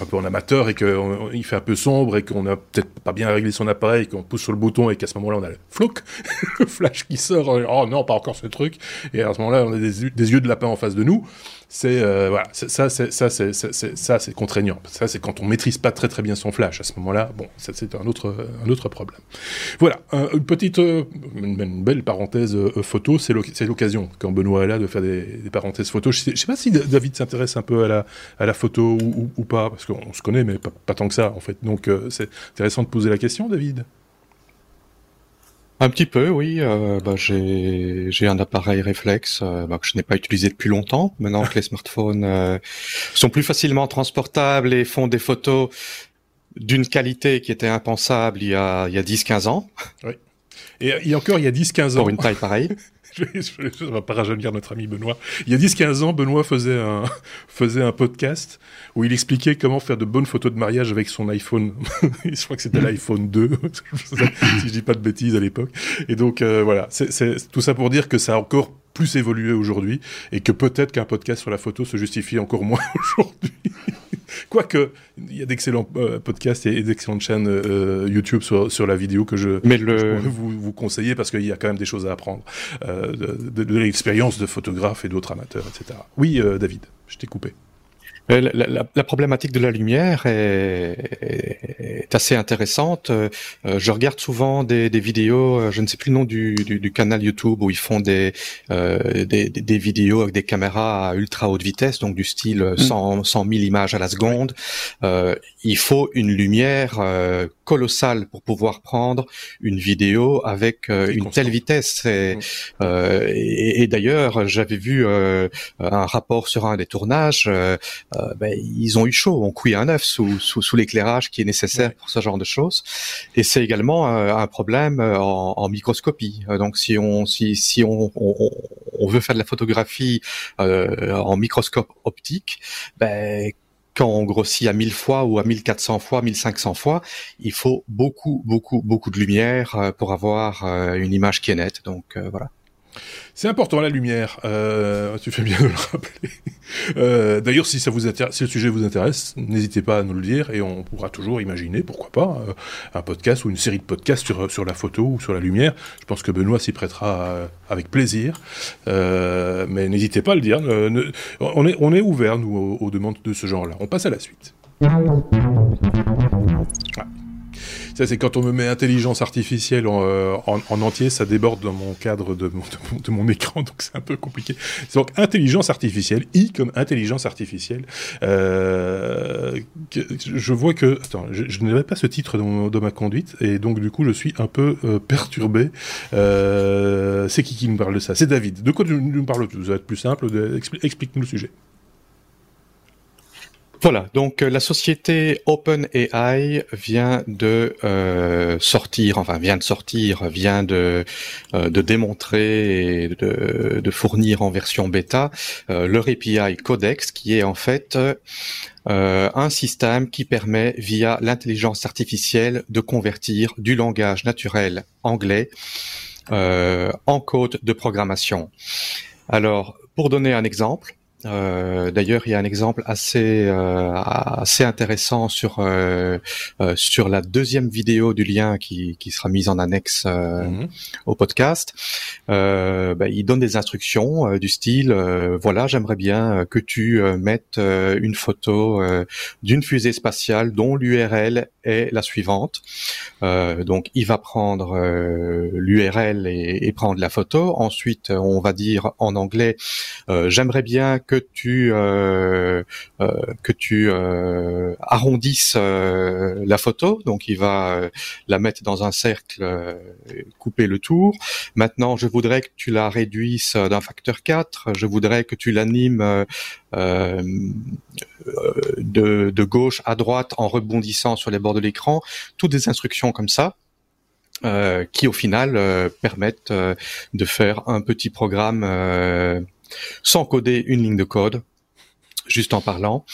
un peu en amateur et qu'il fait un peu sombre et qu'on a peut-être pas bien réglé son appareil, qu'on pousse sur le bouton et qu'à ce moment-là on a le floc, le flash qui sort. Oh non, pas encore ce truc. Et à ce moment-là on a des, des yeux de lapin en face de nous c'est euh, voilà, ça, c'est ça, c'est ça, c'est contraignant. Ça, c'est quand on maîtrise pas très très bien son flash. À ce moment-là, bon, c'est un autre un autre problème. Voilà, une petite, euh, une, belle parenthèse euh, photo, c'est l'occasion quand Benoît est là de faire des, parenthèses photos. Je sais, sais pas si David s'intéresse un peu à la à la photo ou, pas, parce qu'on se connaît, mais pas, pas, tant que ça en fait. Donc c'est intéressant de poser la question, David. Un petit peu, oui. Euh, bah, j'ai un appareil réflexe euh, bah, que je n'ai pas utilisé depuis longtemps. Maintenant que les smartphones euh, sont plus facilement transportables et font des photos d'une qualité qui était impensable il y a, il y a 10-15 ans. Oui. Et, et encore il y a 10-15 ans. Pour une taille pareille. je, ne vais pas rajeunir notre ami Benoît. Il y a 10-15 ans, Benoît faisait un, faisait un podcast où il expliquait comment faire de bonnes photos de mariage avec son iPhone. je crois que c'était l'iPhone 2, si je dis pas de bêtises à l'époque. Et donc, euh, voilà, c'est tout ça pour dire que ça a encore plus évolué aujourd'hui et que peut-être qu'un podcast sur la photo se justifie encore moins aujourd'hui. Quoique, il y a d'excellents euh, podcasts et, d'excellentes chaînes euh, YouTube sur, sur la vidéo que je, Mais le... vous, vous conseiller parce qu'il y a quand même des choses à apprendre euh, de, de l'expérience de photographes et d'autres amateurs, etc. Oui, David, je t'ai coupé. Euh, la, la, la, problématique de la lumière est, est, assez intéressante. Euh, je regarde souvent des, des, vidéos, euh, je ne sais plus le nom du, du, du canal YouTube où ils font des, euh, des, des, vidéos avec des caméras à ultra haute vitesse, donc du style 100, 100 000 images à la seconde. Euh, il faut une lumière colossale pour pouvoir prendre une vidéo avec une telle vitesse. Et, et, et d'ailleurs, j'avais vu un rapport sur un des tournages. Euh, ben, ils ont eu chaud, on couille un œuf sous, sous, sous l'éclairage qui est nécessaire pour ce genre de choses. Et c'est également euh, un problème euh, en, en, microscopie. Donc si on si, si on, on, on veut faire de la photographie en microscope optique, ben, quand on grossit à 1000 fois ou à 1400 fois, 1500 fois, il faut beaucoup, beaucoup, beaucoup de lumière pour avoir une image qui est nette. Donc voilà. C'est important la lumière. Euh, tu fais bien de le rappeler. Euh, d'ailleurs, si si le sujet vous intéresse, n'hésitez pas à nous le dire et on pourra toujours imaginer, pourquoi pas, euh, un podcast ou une série de podcasts sur sur la photo ou sur la lumière. Je pense que Benoît s'y prêtera avec plaisir. mais n'hésitez pas à le dire. on est on est ouvert nous aux demandes de ce genre-là. On passe à la suite. C'est quand on me met intelligence artificielle en, euh, entier, ça déborde dans mon cadre de mon, écran, donc c'est un peu compliqué. Donc, intelligence artificielle, I comme intelligence artificielle. Euh, je vois que... Attends, je, n'avais pas ce titre dans, ma conduite, et donc du coup, je suis un peu euh, perturbé. c'est qui qui nous parle de ça? C'est David. De quoi tu nous parles? Ça va être plus simple. Explique-nous le sujet. Voilà, donc euh, la société OpenAI vient de euh, sortir, enfin vient de sortir, vient de, euh, démontrer et de, fournir en version bêta leur API Codex, qui est en fait un système qui permet via l'intelligence artificielle de convertir du langage naturel anglais en code de programmation. Alors, pour donner un exemple, euh, d'ailleurs, il y a un exemple assez euh, assez intéressant sur euh, sur la deuxième vidéo du lien qui, qui sera mise en annexe mhm. au podcast. Bah, il donne des instructions du style voilà, j'aimerais bien que tu mettes une photo d'une fusée spatiale dont l'URL est la suivante. donc, il va prendre l'URL et, prendre la photo. Ensuite, on va dire en anglais j'aimerais bien que tu euh, euh, que tu euh, arrondisses la photo. Donc il va la mettre dans un cercle, couper le tour. Maintenant, je voudrais que tu la réduises d'un facteur 4. Je voudrais que tu l'animes de, de gauche à droite en rebondissant sur les bords de l'écran. Toutes des instructions comme ça. Euh, qui au final euh, permettent euh, de faire un petit programme sans coder une ligne de code, juste en parlant.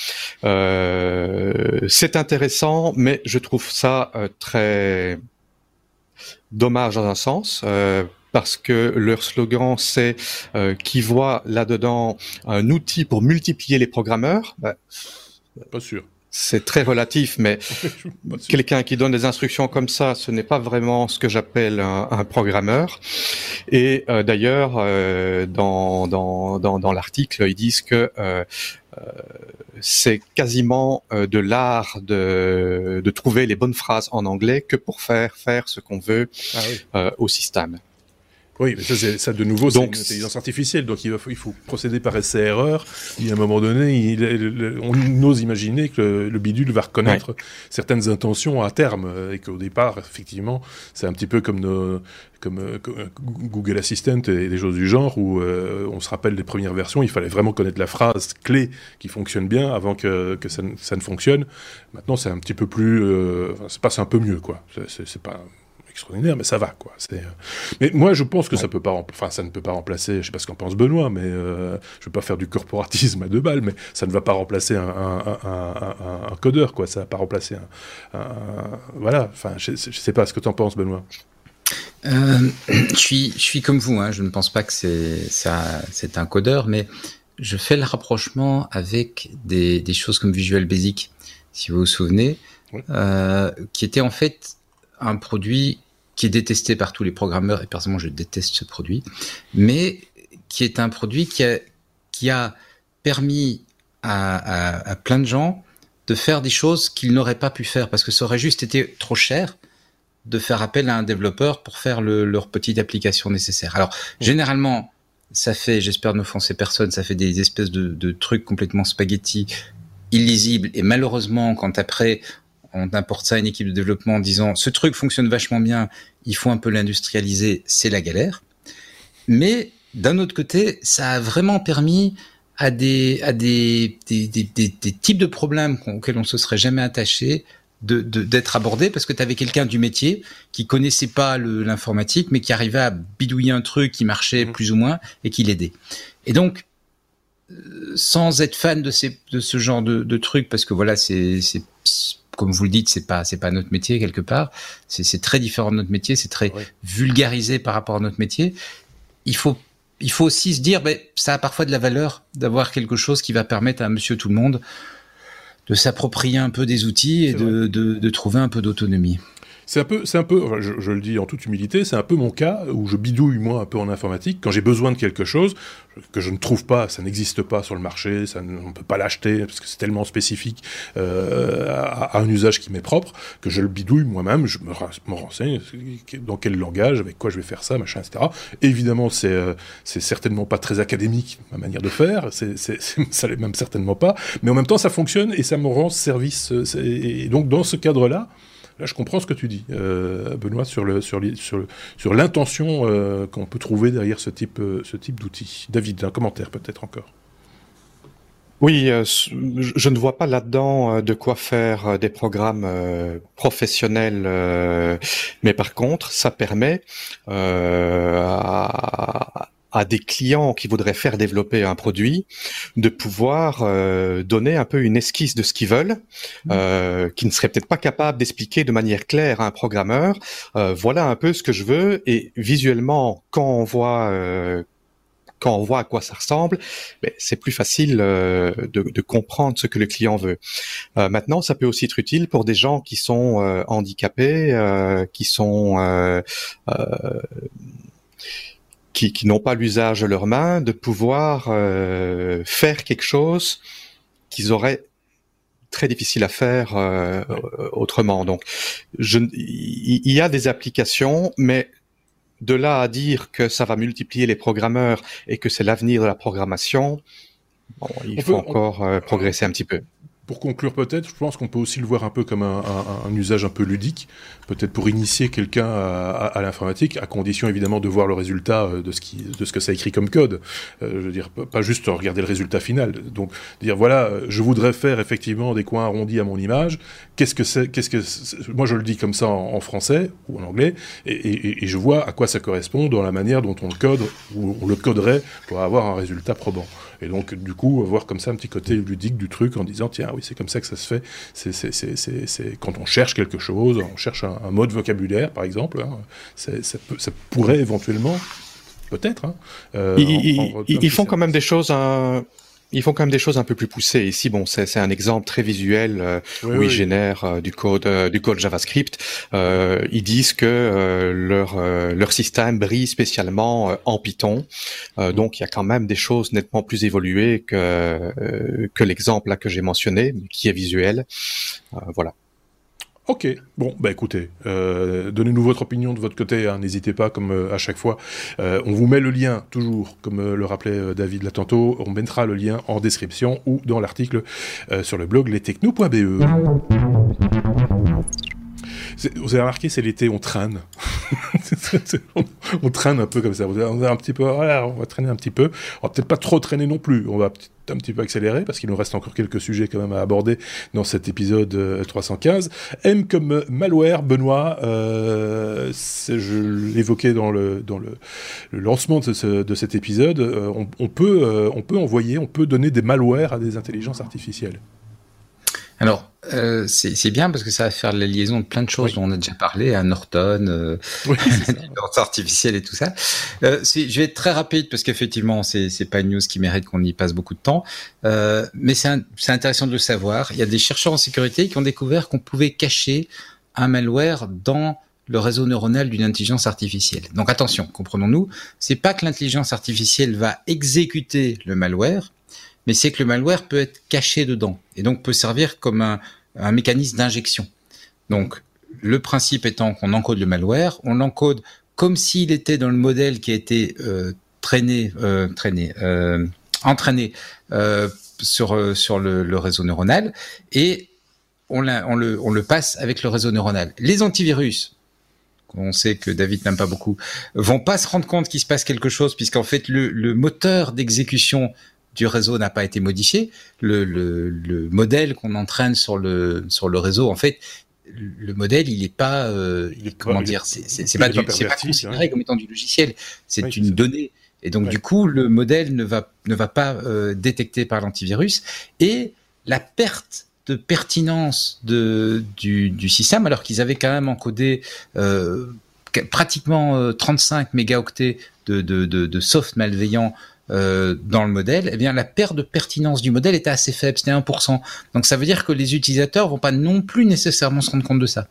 C'est intéressant, mais je trouve ça très dommage dans un sens. Parce que leur slogan c'est qui voit là-dedans un outil pour multiplier les programmeurs. Bah, pas sûr c'est très relatif, mais quelqu'un qui donne des instructions comme ça, ce n'est pas vraiment ce que j'appelle un, programmeur. Et euh, d'ailleurs, euh, dans, dans, dans, l'article, ils disent que euh, c'est quasiment de l'art de, de trouver les bonnes phrases en anglais que pour faire faire ce qu'on veut ah au système. Oui, mais ça, ça de nouveau, c'est une intelligence artificielle, donc il, va, il faut procéder par essai-erreur. Et à un moment donné, il, on ose imaginer que le, bidule va reconnaître certaines intentions à terme, et qu'au départ, effectivement, c'est un petit peu comme, nos, comme, euh, Google Assistant et des choses du genre, où euh, on se rappelle des premières versions, il fallait vraiment connaître la phrase clé qui fonctionne bien avant que, que ça, ça, ne fonctionne. Maintenant, c'est un petit peu plus... Euh, ça passe un peu mieux, quoi. C'est pas extraordinaire, mais ça va, quoi. Euh, Mais moi, je pense que ça peut pas, enfin, ça ne peut pas remplacer. Je sais pas ce qu'en pense Benoît, mais euh, je veux pas faire du corporatisme à deux balles, mais ça ne va pas remplacer un, codeur, quoi. Ça va pas remplacer un, voilà. Enfin, je, ne sais pas ce que tu en penses, Benoît. Euh, je suis, je suis comme vous. Hein. Je ne pense pas que c'est un codeur, mais je fais le rapprochement avec des, des choses comme Visual Basic, si vous vous souvenez, qui était en fait un produit qui est détesté par tous les programmeurs, et personnellement je déteste ce produit, mais qui est un produit qui a, qui a permis à, à, plein de gens de faire des choses qu'ils n'auraient pas pu faire, parce que ça aurait juste été trop cher de faire appel à un développeur pour faire le, leur petite application nécessaire. Alors, généralement, ça fait, j'espère n'offenser personne, ça fait des espèces de, de trucs complètement spaghetti, illisibles, et malheureusement, quand après on importe ça à une équipe de développement en disant ce truc fonctionne vachement bien, il faut un peu l'industrialiser, c'est la galère. Mais d'un autre côté, ça a vraiment permis à des, à des, des, types de problèmes auxquels on se serait jamais attaché de, d'être abordés parce que tu avais quelqu'un du métier qui connaissait pas l'informatique mais qui arrivait à bidouiller un truc qui marchait mmh. plus ou moins et qui l'aidait. Et donc, euh, sans être fan de, ces, de ce genre de, de trucs parce que voilà, c'est comme vous le dites, c'est pas c'est pas notre métier quelque part. C'est très différent de notre métier, c'est très vulgarisé par rapport à notre métier. il faut il faut aussi se dire, ben, ça a parfois de la valeur d'avoir quelque chose qui va permettre à Monsieur Tout le Monde de s'approprier un peu des outils et de, de, de trouver un peu d'autonomie. C'est un peu, c'est un peu, je, le dis en toute humilité, c'est un peu mon cas où je bidouille moi un peu en informatique quand j'ai besoin de quelque chose que je ne trouve pas, ça n'existe pas sur le marché, ça on ne peut pas l'acheter parce que c'est tellement spécifique euh, à, un usage qui m'est propre que je le bidouille moi-même, je me, renseigne dans quel langage, avec quoi je vais faire ça, machin, etc. évidemment, c'est euh, c'est certainement pas très académique ma manière de faire, c'est ça l'est même certainement pas, mais en même temps ça fonctionne et ça me rend service. Et donc dans ce cadre-là. Là, je comprends ce que tu dis, euh, Benoît, sur l'intention euh, qu'on peut trouver derrière ce type euh, ce type d'outil. David, un commentaire peut-être encore. Oui, je ne vois pas là-dedans de quoi faire des programmes professionnels, mais par contre, ça permet à, à des clients qui voudraient faire développer un produit de pouvoir euh, donner un peu une esquisse de ce qu'ils veulent, mmh. euh, qui ne seraient peut-être pas capables d'expliquer de manière claire à un programmeur. Euh, voilà un peu ce que je veux et visuellement, quand on voit quand on voit à quoi ça ressemble, ben, c'est plus facile de, de, comprendre ce que le client veut. maintenant, ça peut aussi être utile pour des gens qui sont handicapés, qui sont qui, qui n'ont pas l'usage de leurs mains, de pouvoir euh, faire quelque chose qu'ils auraient très difficile à faire euh, autrement. Donc, il y a des applications, mais de là à dire que ça va multiplier les programmeurs et que c'est l'avenir de la programmation, bon, il faut encore euh, progresser un petit peu. Pour conclure peut-être, je pense qu'on peut aussi le voir un peu comme un, un, un usage un peu ludique, peut-être pour initier quelqu'un à, à, l'informatique, à condition évidemment de voir le résultat euh, de ce, qui, de ce que ça écrit comme code. Euh, je veux dire, pas juste regarder le résultat final. Donc, dire voilà, je voudrais faire effectivement des coins arrondis à mon image. Qu'est-ce que c'est Qu'est-ce que moi je le dis comme ça en, français ou en anglais, et, et, et, je vois à quoi ça correspond dans la manière dont on le code ou on le coderait pour avoir un résultat probant. Et donc, du coup, voir comme ça un petit côté ludique du truc en disant, tiens, oui, c'est comme ça que ça se fait. C'est quand on cherche quelque chose, on cherche un, mode vocabulaire, par exemple, hein, ça, ça, pourrait éventuellement, peut-être. Hein, euh, ils, font quand même des choses. Hein, ils font quand même des choses un peu plus poussées. Ici, bon, c'est un exemple très visuel euh, où ils génèrent euh, du code, euh, du code JavaScript. ils disent que leur leur système brille spécialement en Python. donc, il y a quand même des choses nettement plus évoluées que que l'exemple que j'ai mentionné, qui est visuel. voilà. Ok, bon, bah écoutez, euh, donnez-nous votre opinion de votre côté, hein, n'hésitez pas, comme euh, à chaque fois. Euh, on vous met le lien, toujours, comme le rappelait David là on mettra le lien en description ou dans l'article sur le blog lestechno.be. Vous avez remarqué, c'est l'été, on traîne. on, traîne un peu comme ça. On un petit peu, voilà, on va traîner un petit peu. On va peut-être pas trop traîner non plus. On va un petit peu accélérer parce qu'il nous reste encore quelques sujets quand même à aborder dans cet épisode 315. Euh, M comme malware, Benoît, euh, je l'évoquais dans le dans le, lancement de, ce, de, cet épisode. Euh, on, peut euh, on peut envoyer, on peut donner des malwares à des intelligences artificielles. Alors, euh, c'est bien parce que ça va faire la liaison de plein de choses dont on a déjà parlé, à Norton, euh, artificielle et tout ça. Euh, je vais être très rapide parce qu'effectivement, c'est pas une news qui mérite qu'on y passe beaucoup de temps, euh, mais c'est intéressant de le savoir. Il y a des chercheurs en sécurité qui ont découvert qu'on pouvait cacher un malware dans le réseau neuronal d'une intelligence artificielle. Donc attention, comprenons-nous, c'est pas que l'intelligence artificielle va exécuter le malware, mais c'est que le malware peut être caché dedans et donc peut servir comme un, un mécanisme d'injection. Donc le principe étant qu'on encode le malware, on l'encode comme s'il était dans le modèle qui a été euh, traîné, euh, euh, entraîné euh, sur sur le, le, réseau neuronal et on, on, le, on le passe avec le réseau neuronal. Les antivirus, on sait que David n'aime pas beaucoup, vont pas se rendre compte qu'il se passe quelque chose puisqu'en fait le, le moteur d'exécution du réseau n'a pas été modifié. Le, le, le modèle qu'on entraîne sur le sur le réseau, en fait, le modèle, il est pas, euh, il est, comment dire, c'est pas, du, c'est pas considéré comme étant du logiciel. C'est une donnée. Et donc du coup, le modèle ne va ne va pas euh, détecter par l'antivirus et la perte de pertinence de du, du système, alors qu'ils avaient quand même encodé euh, pratiquement 35 mégaoctets de, de, de, de soft malveillant euh, dans le modèle, eh bien la perte de pertinence du modèle était assez faible, c'était 1%. Donc ça veut dire que les utilisateurs vont pas non plus nécessairement se rendre compte de ça.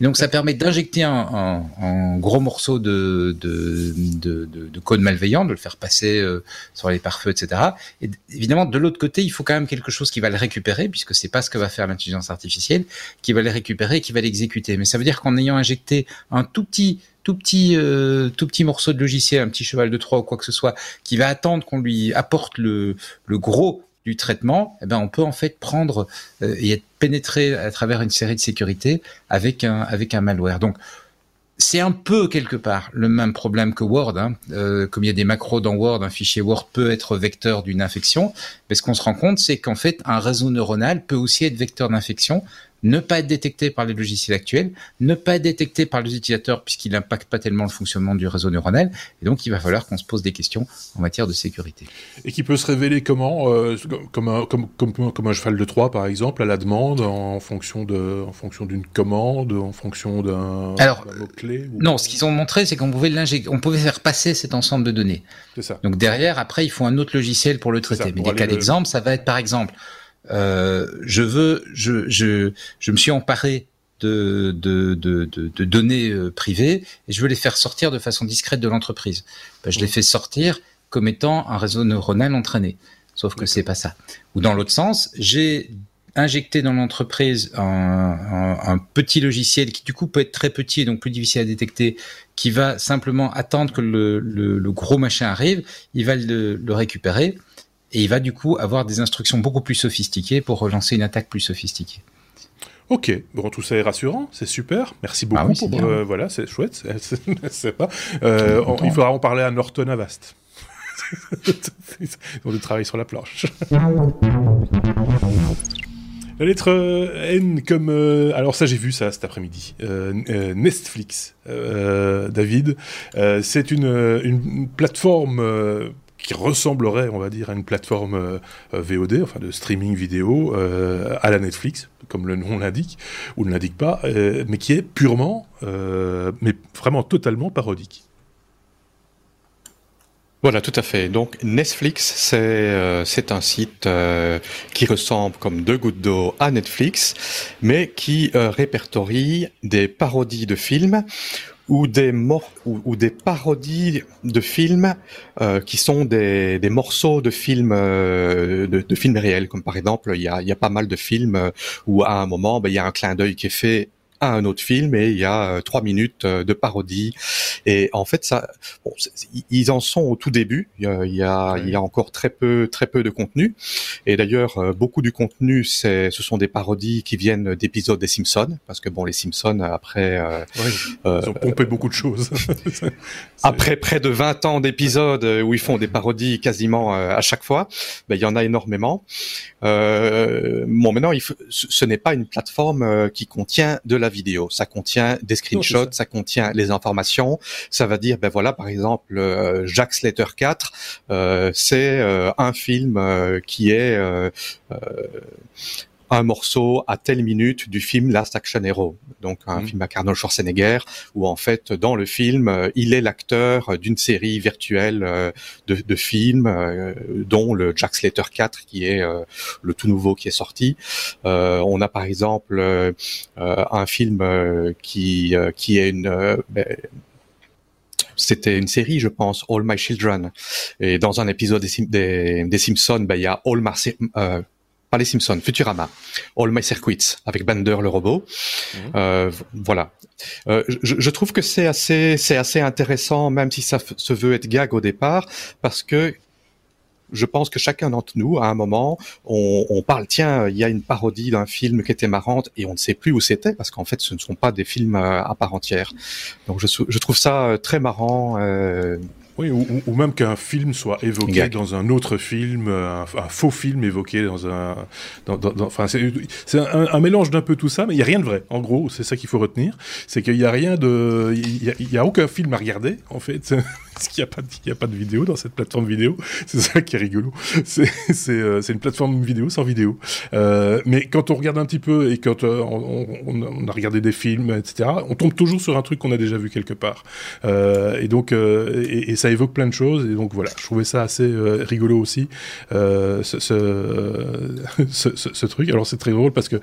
Et donc ça permet d'injecter un, un, un, gros morceau de, de, de, de, code malveillant, de le faire passer euh, sur les pare-feux, etc. Et évidemment, de l'autre côté, il faut quand même quelque chose qui va le récupérer, puisque c'est pas ce que va faire l'intelligence artificielle, qui va le récupérer, qui va l'exécuter. Mais ça veut dire qu'en ayant injecté un tout petit tout petit, euh, tout petit morceau de logiciel, un petit cheval de Troie ou quoi que ce soit, qui va attendre qu'on lui apporte le, le gros du traitement, eh ben on peut en fait prendre euh, et être pénétré à travers une série de sécurités avec un avec un malware. Donc c'est un peu quelque part le même problème que Word. Hein. Euh, comme il y a des macros dans Word, un fichier Word peut être vecteur d'une infection. Mais ce qu'on se rend compte, c'est qu'en fait, un réseau neuronal peut aussi être vecteur d'infection ne pas être détecté par les logiciels actuels, ne pas être détecté par les utilisateurs puisqu'il n'impacte pas tellement le fonctionnement du réseau neuronal. Et donc, il va falloir qu'on se pose des questions en matière de sécurité. Et qui peut se révéler comment euh, comme, un, comme, comme, comme, un cheval de Troie, par exemple, à la demande, en fonction de, en fonction d'une commande, en fonction d'un mot-clé Non, ce qu'ils ont montré, c'est qu'on pouvait on pouvait faire passer cet ensemble de données. C'est ça. Donc derrière, après, il faut un autre logiciel pour le traiter. Mais des cas d'exemple, ça va être par exemple je veux, je, je, je me suis emparé de, de, de, de, données euh, privées et je veux les faire sortir de façon discrète de l'entreprise. Ben, je les fais sortir comme étant un réseau neuronal entraîné. Sauf que c'est pas ça. Ou dans l'autre sens, j'ai injecté dans l'entreprise un, un, un, petit logiciel qui du coup peut être très petit et donc plus difficile à détecter, qui va simplement attendre que le, le, le gros machin arrive, il va le, le récupérer et il va du coup avoir des instructions beaucoup plus sophistiquées pour relancer une attaque plus sophistiquée. Ok, bon tout ça est rassurant, c'est super, merci beaucoup. Ah pour, euh, voilà, c'est chouette, c'est pas. Euh, il faudra en parler à Norton Avast. On travaille sur la planche. La lettre N comme alors ça j'ai vu ça cet après-midi. Euh, Netflix, David, c'est une, une plateforme qui ressemblerait, on va dire, à une plateforme euh, euh, VOD, enfin de streaming vidéo, euh, à la Netflix, comme le nom l'indique, ou ne l'indique pas, mais qui est purement, mais vraiment totalement parodique. Voilà, tout à fait. Donc Netflix, c'est c'est un site qui ressemble comme deux gouttes d'eau à Netflix, mais qui répertorie des parodies de films ou des ou, ou, des parodies de films euh, qui sont des, des, morceaux de films euh, de, de, films réels. Comme par exemple il y a, y a pas mal de films euh, où à un moment ben, il y a un clin d'œil qui est fait à un autre film et il y a euh, trois minutes euh, de parodie. Et en fait, ça, bon, ils en sont au tout début. Il y a, il y a, il y a encore très peu, très peu de contenu. Et d'ailleurs, euh, beaucoup du contenu, c'est, ce sont des parodies qui viennent d'épisodes des Simpsons, parce que bon, les Simpsons après, ils ont pompé beaucoup de choses. après près de 20 ans d'épisodes où ils font des parodies quasiment à chaque fois, ben, il y en a énormément. Euh, bon, maintenant, il ce n'est pas une plateforme qui contient de la vidéo. Ça contient des screenshots, ça. contient les informations. Ça va dire, ben voilà, par exemple, euh, Jack Slater 4, euh, c'est euh, un film qui est un morceau à telle minute du film Last Action Hero, donc un mhm. film à Arnold Schwarzenegger, où en fait dans le film euh, il est l'acteur d'une série virtuelle euh, de, de films, euh, dont le Jack Slater 4 qui est le tout nouveau qui est sorti. on a par exemple un film qui qui est une ben, c'était une série, je pense, All My Children. Et dans un épisode des, des, Simpsons, ben, il y a All My, euh, pas les Simpsons, Futurama, All My Circuits avec Bender le robot. Mhm. Euh, voilà. Euh, je, je, trouve que c'est assez, c'est assez intéressant, même si ça se veut être gag au départ, parce que je pense que chacun d'entre nous, à un moment, on, on parle, tiens, il y a une parodie d'un film qui était marrante et on ne sait plus où c'était parce qu'en fait, ce ne sont pas des films euh, à part entière. Donc, je, je trouve ça euh, très marrant. Euh, Oui, ou, ou même qu'un film soit évoqué dans un autre film, un, faux film évoqué dans un, dans, dans, enfin c'est un, un, mélange d'un peu tout ça, mais il y a rien de vrai. En gros, c'est ça qu'il faut retenir, c'est qu'il y a rien de, il y, a, aucun film à regarder en fait. parce qu'il n'y a, a pas de vidéo dans cette plateforme vidéo. C'est ça qui est rigolo. C'est euh, une plateforme vidéo sans vidéo. Euh, mais quand on regarde un petit peu et quand euh, on, on, on, a regardé des films, etc., on tombe toujours sur un truc qu'on a déjà vu quelque part. Et donc, et, et, ça évoque plein de choses. Et donc voilà, je trouvais ça assez euh, rigolo aussi, ce ce, ce, truc. Alors c'est très drôle parce que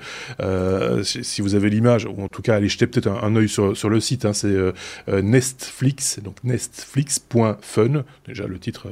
si vous avez l'image, ou en tout cas allez jeter peut-être un, un œil sur, sur le site, hein, c'est Nestflix, donc Nestflix fun. Déjà, le titre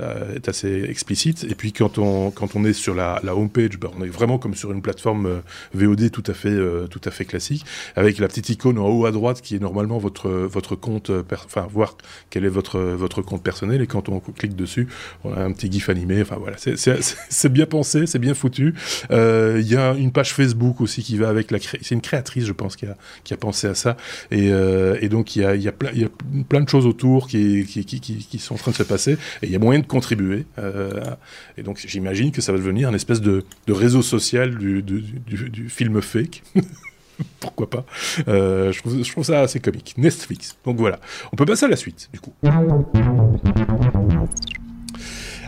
euh, est assez explicite. Et puis, quand on, quand on est sur la, la homepage, ben, on est vraiment comme sur une plateforme euh, VOD tout à fait, euh, tout à fait classique, avec la petite icône en haut à droite qui est normalement votre, votre compte, enfin, voir quel est votre, votre compte personnel. Et quand on clique dessus, on a un petit gif animé. Enfin, voilà, c'est bien pensé, c'est bien foutu. Il y a une page Facebook aussi qui va avec la c'est une créatrice, je pense, qui a, qui a pensé à ça. Et, et donc, il y a, y, a y a plein de choses autour qui, qui, qui, sont en train de se passer, et il y a moyen de contribuer. Euh, et donc j'imagine que ça va devenir une espèce de, de réseau social du, du, film fake. Pourquoi pas euh, je, trouve, ça assez comique. Netflix. Donc voilà. On peut passer à la suite, du coup.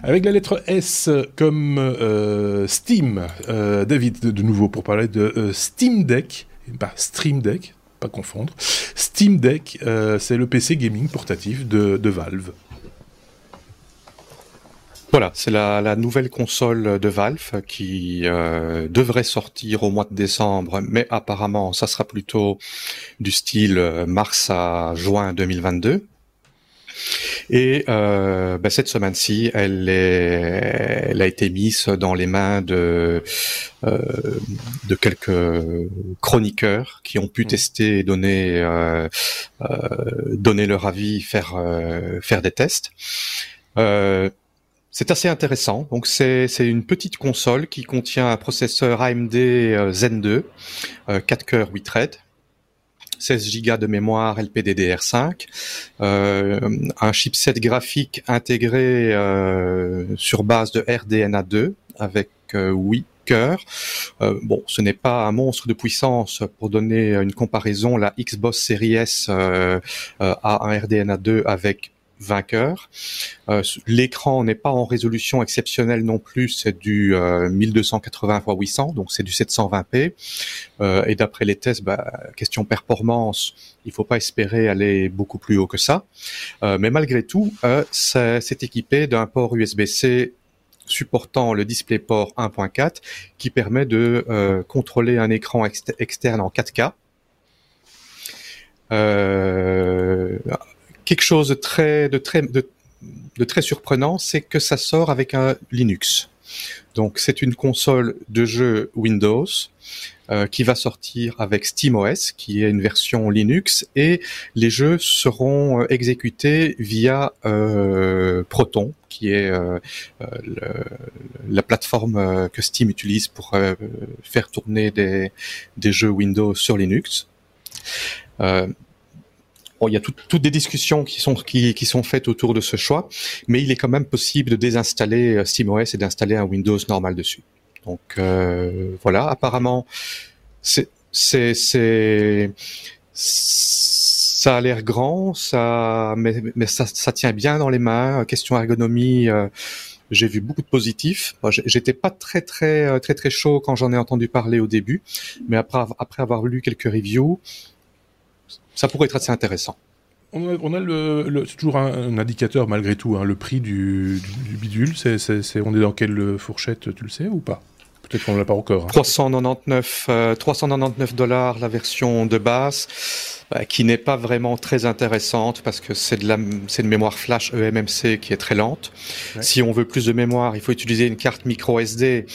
Avec la lettre S comme euh, Steam, euh, David de, nouveau pour parler de Steam Deck, pas Stream Deck, pas confondre. Steam Deck, c'est le PC gaming portatif de Valve. Voilà, c'est la, la, nouvelle console de Valve qui euh, devrait sortir au mois de décembre, mais apparemment ça sera plutôt du style euh, mars à juin 2022. Et euh, ben cette semaine-ci, elle, est, elle a été mise dans les mains de, euh, de quelques chroniqueurs qui ont pu mmh. tester et donner, euh, euh, donner leur avis, faire, euh, faire des tests. Euh, c'est assez intéressant. Donc c'est une petite console qui contient un processeur AMD Zen 2, 4 cœurs 8 threads, 16 Go de mémoire LPDDR5, euh, un chipset graphique intégré euh, sur base de RDNA2 avec 8 euh, cœurs. Euh, bon, ce n'est pas un monstre de puissance. Pour donner une comparaison, la Xbox Series S a un RDNA2 avec vainqueur. Euh, l'écran n'est pas en résolution exceptionnelle non plus, c'est du 1280 x 800, donc c'est du 720p. Euh, et d'après les tests, bah, question performance, il faut pas espérer aller beaucoup plus haut que ça. Euh, mais malgré tout, c'est équipé d'un port USB-C supportant le DisplayPort 1.4 qui permet de contrôler un écran externe en 4K. Euh, quelque chose de très, de très, de, très surprenant, c'est que ça sort avec un Linux. Donc c'est une console de jeu Windows euh, qui va sortir avec SteamOS, qui est une version Linux, et les jeux seront euh, exécutés via euh, Proton, qui est euh, euh la plateforme euh, que Steam utilise pour faire tourner des, des jeux Windows sur Linux. Bon, il y a tout, toutes des discussions qui sont qui, qui, sont faites autour de ce choix, mais il est quand même possible de désinstaller euh, SteamOS et d'installer un Windows normal dessus. Donc euh, voilà, apparemment, c'est c'est c'est ça a l'air grand, ça mais, mais ça, ça, tient bien dans les mains. Question ergonomie. Euh, j'ai vu beaucoup de positifs. J'étais pas très très euh, très très chaud quand j'en ai entendu parler au début, mais après après avoir lu quelques reviews, ça pourrait être assez intéressant. On a, on a le, le c'est toujours un, un, indicateur malgré tout, hein, le prix du, du, du bidule. C'est, on est dans quelle fourchette, tu le sais ou pas? Peut-être qu'on ne l'a pas encore. Hein. 399, euh, 399 dollars la version de base, euh, qui n'est pas vraiment très intéressante parce que c'est de la, c'est une mémoire flash eMMC qui est très lente. Ouais. Si on veut plus de mémoire, il faut utiliser une carte micro SD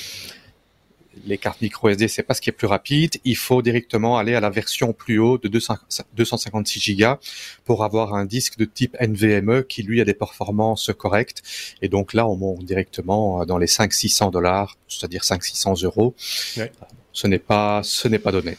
les cartes micro SD, c'est pas ce qui est plus rapide. Il faut directement aller à la version plus haut de 200, 256 Go pour avoir un disque de type NVMe qui lui a des performances correctes. Et donc là, on monte directement dans les 500-600 dollars, c'est-à-dire 500-600 euros. Ouais. Ce n'est pas, ce n'est pas donné.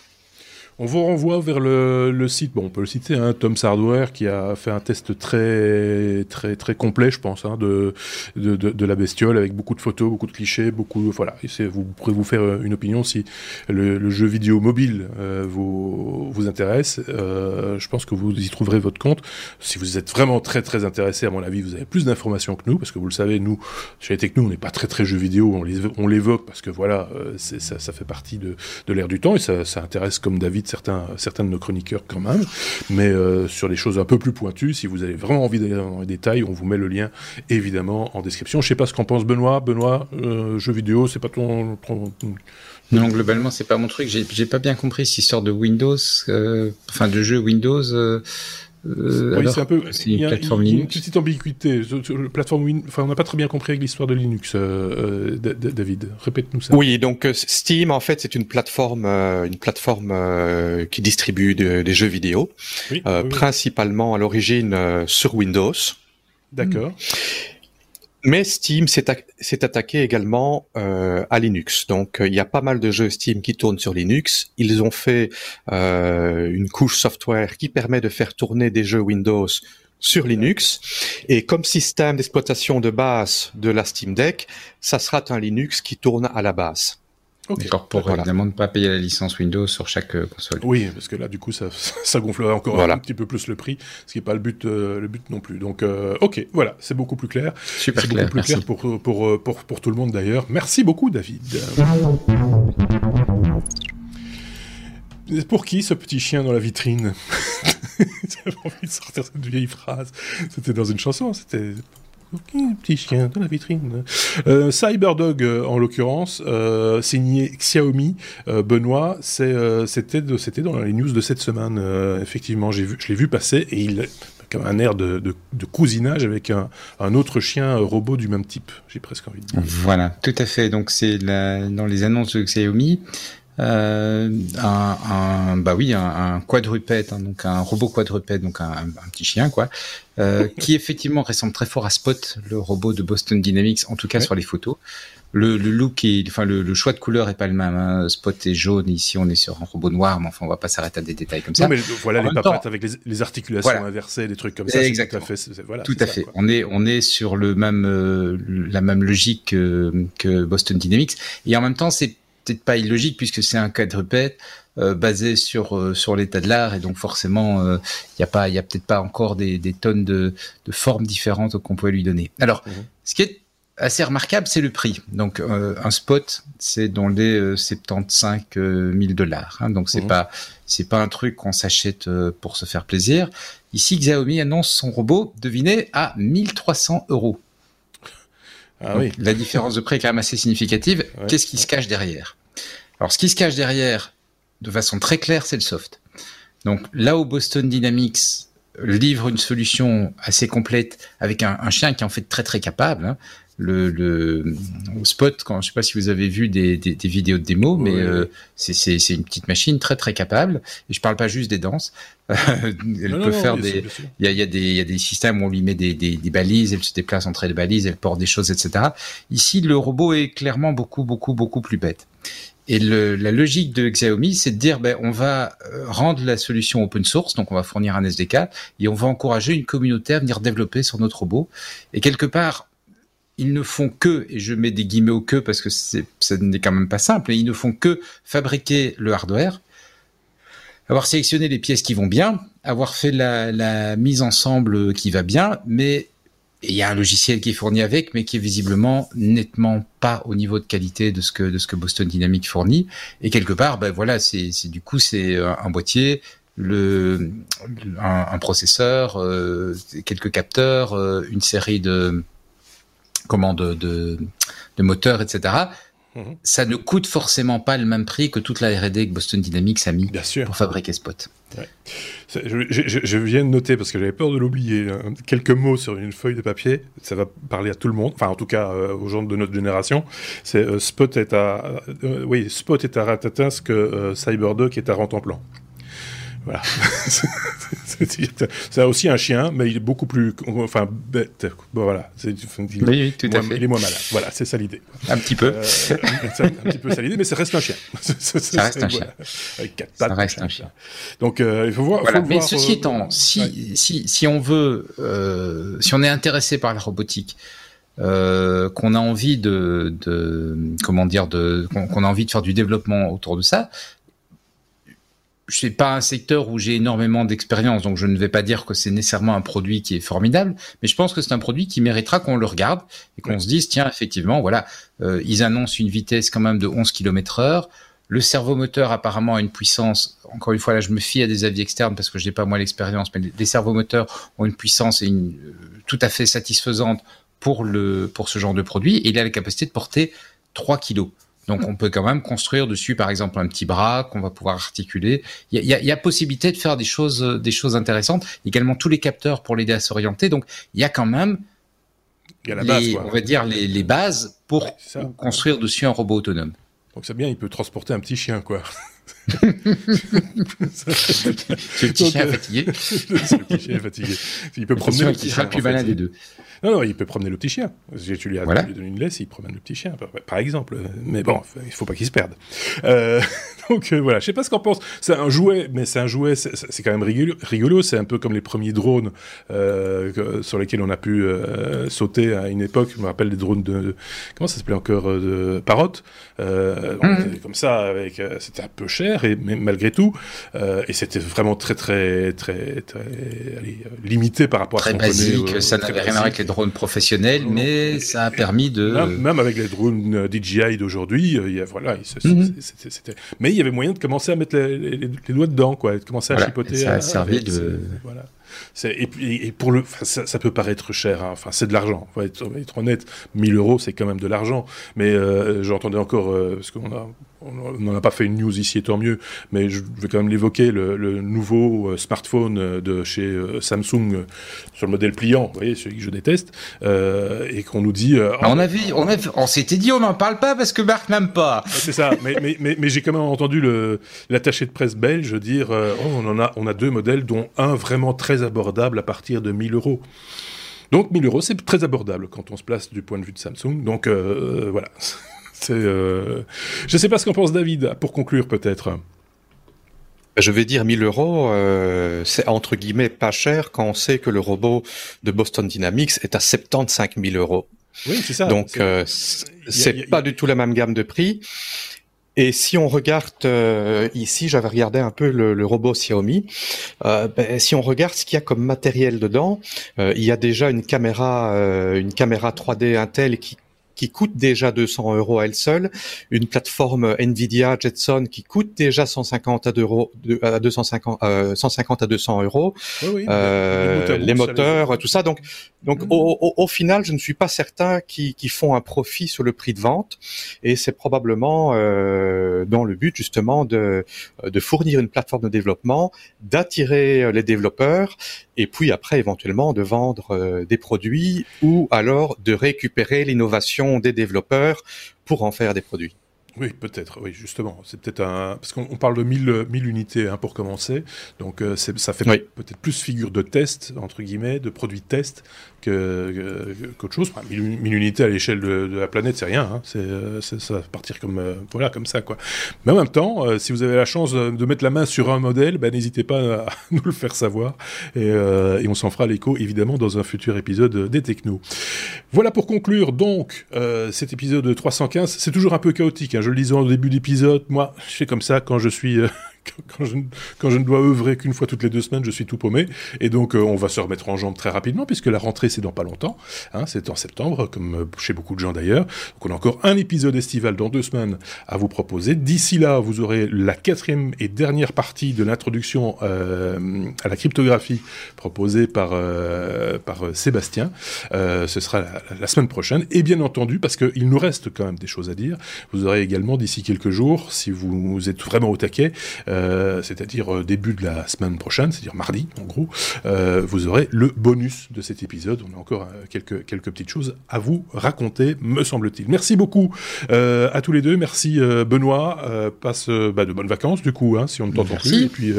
On vous renvoie vers le, site, bon, on peut le citer, hein, Tom's Hardware, qui a fait un test très, très, très complet, je pense, hein, de, la bestiole, avec beaucoup de photos, beaucoup de clichés, beaucoup, voilà. vous pourrez vous faire euh, une opinion si le, jeu vidéo mobile euh, vous, intéresse. Euh, je pense que vous y trouverez votre compte. Si vous êtes vraiment très, très intéressé, à mon avis, vous avez plus d'informations que nous, parce que vous le savez, nous, chez les Techno, on n'est pas très, très jeux vidéo, on l'évoque parce que voilà, ça, fait partie de, l'ère du temps et ça intéresse, comme David, certains, de nos chroniqueurs quand même. Mais euh, sur les choses un peu plus pointues, si vous avez vraiment envie d'aller dans les détails, on vous met le lien évidemment en description. Je sais pas ce qu'en pense Benoît. Benoît, euh, jeux vidéo, c'est pas ton, Non, globalement, c'est pas mon truc. J'ai pas bien compris cette histoire de Windows, euh, enfin de jeu Windows. Euh, oui, c'est un peu. Il y, a, une petite ambiguïté. Plateforme enfin, on n'a pas très bien compris avec l'histoire de Linux, euh, euh, David. Répète-nous ça. Oui, donc Steam, en fait, c'est une plateforme, une plateforme qui distribue des jeux vidéo, principalement à l'origine sur Windows. D'accord. Mais Steam s'est attaqué également euh, à Linux. Donc euh, il y a pas mal de jeux Steam qui tournent sur Linux. Ils ont fait euh, une couche software qui permet de faire tourner des jeux Windows sur Linux. Et comme système d'exploitation de base de la Steam Deck, ça sera un Linux qui tourne à la base. D'accord, pour évidemment ne pas payer la licence Windows sur chaque euh, console. Oui, parce que là, du coup, ça, ça gonflerait encore un petit peu plus le prix, ce qui n'est pas le but, euh, le but non plus. Donc, euh, ok, voilà, c'est beaucoup plus clair. Super c'est beaucoup plus clair pour, pour, pour, pour, tout le monde d'ailleurs. Merci beaucoup, David. Pour qui ce petit chien dans la vitrine? J'avais envie de sortir cette vieille phrase. C'était dans une chanson, c'était petit chien dans la vitrine. Euh, Cyberdog, euh, en l'occurrence, euh, signé Xiaomi, euh, Benoît, c'était dans les news de cette semaine. effectivement, j'ai vu, je l'ai vu passer et il a un air de, de, cousinage avec un, un, autre chien robot du même type. J'ai presque envie de dire. Voilà, tout à fait. Donc c'est dans les annonces de Xiaomi. Euh, un, un, bah oui, un, un quadrupède, hein, donc un robot quadrupède, donc un, un petit chien quoi, euh, qui effectivement ressemble très fort à Spot, le robot de Boston Dynamics, en tout cas sur les photos. Le, le look et enfin le, le, choix de couleur est pas le même. Hein. Spot est jaune, ici on est sur un robot noir, mais enfin on va pas s'arrêter à des détails comme ça. Non, mais voilà les papates avec les, les articulations inversées, des trucs comme ça. Exactement. Tout à fait. Voilà, tout à fait. On est on est sur le même euh, la même logique que, que Boston Dynamics et en même temps c'est peut-être pas illogique puisque c'est un quadrupède euh, basé sur euh, sur l'état de l'art et donc forcément il euh, y a pas il y a peut-être pas encore des, des tonnes de, de formes différentes qu'on pourrait lui donner. Alors mhm. ce qui est assez remarquable c'est le prix. Donc un spot c'est dans les 75 000 dollars. Hein, donc c'est mhm. pas c'est pas un truc qu'on s'achète pour se faire plaisir. Ici Xiaomi annonce son robot devinez à 1300 euros. Ah oui. La différence de prix est quand même assez significative. Qu'est-ce qui se cache derrière? Alors, ce qui se cache derrière, de façon très claire, c'est le soft. Donc, là où Boston Dynamics livre une solution assez complète avec un, un chien qui est en fait très très capable, hein, le, le spot quand je sais pas si vous avez vu des, des, des vidéos de démo mais euh, c'est une petite machine très très capable. Et je parle pas juste des danses. Elle peut faire des il y a, y a, y a des systèmes où on lui met des, des, des, balises elle se déplace entre les balises elle porte des choses etc ici le robot est clairement beaucoup beaucoup beaucoup plus bête. Et le, la logique de Xiaomi, c'est de dire, ben, on va euh, rendre la solution open source, donc on va fournir un SDK, et on va encourager une communauté à venir développer sur notre robot. Et quelque part, ils ne font que, et je mets des guillemets au que parce que ça n'est quand même pas simple, ils ne font que fabriquer le hardware, avoir sélectionné les pièces qui vont bien, avoir fait la, la mise ensemble qui va bien, mais il y a un logiciel qui est fourni avec, mais qui est visiblement nettement pas au niveau de qualité de ce que de ce que Boston Dynamics fournit. Et quelque part, ben voilà, c'est du coup c'est un boîtier, le un, un processeur, euh, quelques capteurs, euh, une série de comment de, de, de moteurs, etc. Mhm. Ça ne coûte forcément pas le même prix que toute la R&D que Boston Dynamics a mis pour fabriquer Spot. Je, viens de noter, parce que j'avais peur de l'oublier, hein, quelques mots sur une feuille de papier. Ça va parler à tout le monde, enfin en tout cas euh, aux gens de notre génération. C'est euh, Spot est à, euh, oui, Spot est à Ratatin ce que Cyberdoc est à Rantanplan. Voilà. c'est aussi un chien, mais il est beaucoup plus, enfin, bête. Bon, voilà. Il, oui, tout à fait. Il est moins malade. Voilà, c'est ça l'idée. Un petit peu. Euh, un petit peu ça l'idée, mais ça reste un chien. ça reste un chien. Avec quatre pattes. Ça reste un chien. Donc, euh, il faut voir. Voilà. Faut mais voir, ceci euh, étant, si, si, si on veut, euh, si on est intéressé par la robotique, euh, qu'on a envie de, de comment dire, de, qu'on a envie de faire du développement autour de ça, c'est pas un secteur où j'ai énormément d'expérience, donc je ne vais pas dire que c'est nécessairement un produit qui est formidable, mais je pense que c'est un produit qui méritera qu'on le regarde et qu'on se dise tiens effectivement voilà euh, ils annoncent une vitesse quand même de 11 km heure, le servomoteur apparemment a une puissance, encore une fois là je me fie à des avis externes parce que je n'ai pas moi l'expérience, mais les servomoteurs ont une puissance et une, euh, tout à fait satisfaisante pour le pour ce genre de produit et il a la capacité de porter 3 kilos. Donc on peut quand même construire dessus, par exemple, un petit bras qu'on va pouvoir articuler. Il y a, il y a possibilité de faire des choses, des choses intéressantes. Également tous les capteurs pour l'aider à s'orienter. Donc il y a quand même, Il y a la les, base, quoi. on va dire les, les bases pour Ouais, construire dessus un robot autonome. Donc c'est bien, il peut transporter un petit chien, quoi. C'est le petit chien fatigué. c'est le petit chien fatigué. Il peut promener le qui petit chien. plus malin des deux. Non, non, il peut promener le petit chien. Si tu lui as Voilà. donnes une laisse, il promène le petit chien, par- exemple. Mais bon, il faut pas qu'il se perde. Euh, donc euh, voilà, je sais pas ce qu'on pense. C'est un jouet, mais c'est un jouet, c'est quand même rigolo. rigolo. C'est un peu comme les premiers drones euh, que- sur lesquels on a pu euh, sauter à une époque. Je me rappelle des drones de, comment ça s'appelait encore euh, de Parrot. On était comme ça, avec c'était un peu cher, et mais malgré tout, euh, et c'était vraiment très très très très allez, limité par rapport Très à ce qu'on connaît, basique, ça n'avait rien à voir avec les drones professionnels, Non, non. mais ça a permis de. Même, même avec les drones euh, DJI d'aujourd'hui, euh, il y a, voilà, c'était- mais il y avait moyen de commencer à mettre les, les- les doigts dedans, quoi, de commencer à Voilà, chipoter. ça a à- servi de- Voilà. Et, pour le, ça, ça peut paraître cher, hein. enfin c'est de l'argent. Être, faut être honnête, 1000 euros c'est quand même de l'argent. Mais euh, j'entendais encore euh, parce qu'on a, on n'en a pas fait une news ici, et tant mieux. Mais je vais quand même l'évoquer, le, le nouveau euh, smartphone euh, de chez Samsung sur le modèle pliant, vous voyez, celui que je déteste, euh, et qu'on nous dit. euh, on a vu, on, on s'était dit on n'en parle pas parce que Marc n'aime pas. Ouais, C'est ça, mais, mais, mais, mais j'ai quand même entendu l'attaché de presse belge dire oh, on, en a, on a deux modèles, dont un vraiment très abordable à partir de 1000 euros. Donc 1000 euros, c'est très abordable quand on se place du point de vue de Samsung. Donc euh, voilà. C'est, euh... Je ne sais pas ce qu'en pense David, pour conclure peut-être. Je vais dire 1000 euros, euh, c'est entre guillemets pas cher quand on sait que le robot de Boston Dynamics est à 75 000 euros. Oui, c'est ça. Donc C'est- euh, a- pas du tout la même gamme de prix. Et si on regarde euh, ici, j'avais regardé un peu le, le robot Xiaomi. Euh, ben, si on regarde ce qu'il y a comme matériel dedans, euh, il y a déjà une caméra, euh, une caméra 3D Intel qui qui coûte déjà 200 euros à elle seule, une plateforme Nvidia Jetson qui coûte déjà 150 à, euros, de- à 250, euh, 150 à 200 euros, Oui, oui, euh, bout à bout, les moteurs, tout ça. Donc, donc Mhm. au, au, au final, je ne suis pas certain qu'ils qu'ils font un profit sur le prix de vente, et c'est probablement euh, dans le but justement de, de fournir une plateforme de développement, d'attirer euh, les développeurs, et puis après éventuellement de vendre euh, des produits ou alors de récupérer l'innovation des développeurs pour en faire des produits. Oui, peut-être, oui, justement. C'est peut-être un. Parce qu'on on parle de 1000, 1000 unités hein, pour commencer. Donc, euh, ça fait Oui. peut-être plus figure de test, entre guillemets, de produits de test que- qu'autre chose. Enfin, 1000, 1000 unités à l'échelle de, de la planète, c'est rien. Hein. C'est, euh, c'est- ça va partir comme, euh, voilà, comme ça, quoi. Mais en même temps, euh, si vous avez la chance de, mettre la main sur un modèle, ben, n'hésitez pas à nous le faire savoir. Et, et on s'en fera l'écho, évidemment, dans un futur épisode des Technos. Voilà pour conclure donc cet épisode 315. C'est toujours un peu chaotique. hein. Je le disais au début d'épisode. Moi, je fais comme ça quand je suis. euh, quand, je, quand je ne dois œuvrer qu'une fois toutes les deux semaines, je suis tout paumé. Et donc, euh, on va se remettre en jambes très rapidement, puisque la rentrée, c'est dans pas longtemps. Hein, c'est en septembre, comme euh, chez beaucoup de gens d'ailleurs. Donc, on a encore un épisode estival dans deux semaines à vous proposer. D'ici là, vous aurez la quatrième et dernière partie de l'introduction euh, à la cryptographie proposée par, euh, par euh, Sébastien. Ce sera la, semaine prochaine. Et bien entendu, parce qu'il nous reste quand même des choses à dire, vous aurez également d'ici quelques jours, si vous êtes vraiment au taquet, euh, c'est-à-dire début de la semaine prochaine, c'est-à-dire mardi en gros, vous aurez le bonus de cet épisode. On a encore quelques, quelques petites choses à vous raconter, me semble-t-il. Merci beaucoup à tous les deux. Merci Benoît. passe bah, de bonnes vacances du coup, hein, si on ne t'entend plus. Et puis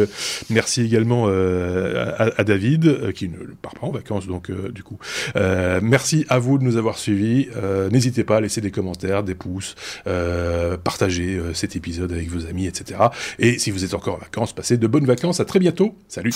merci également à, David qui ne part pas en vacances donc du coup. merci à vous de nous avoir suivis. N'hésitez pas à laisser des commentaires, des pouces, euh, partager euh, cet épisode avec vos amis, etc. Et si vous êtes encore en vacances, passez de bonnes vacances, à très bientôt, salut.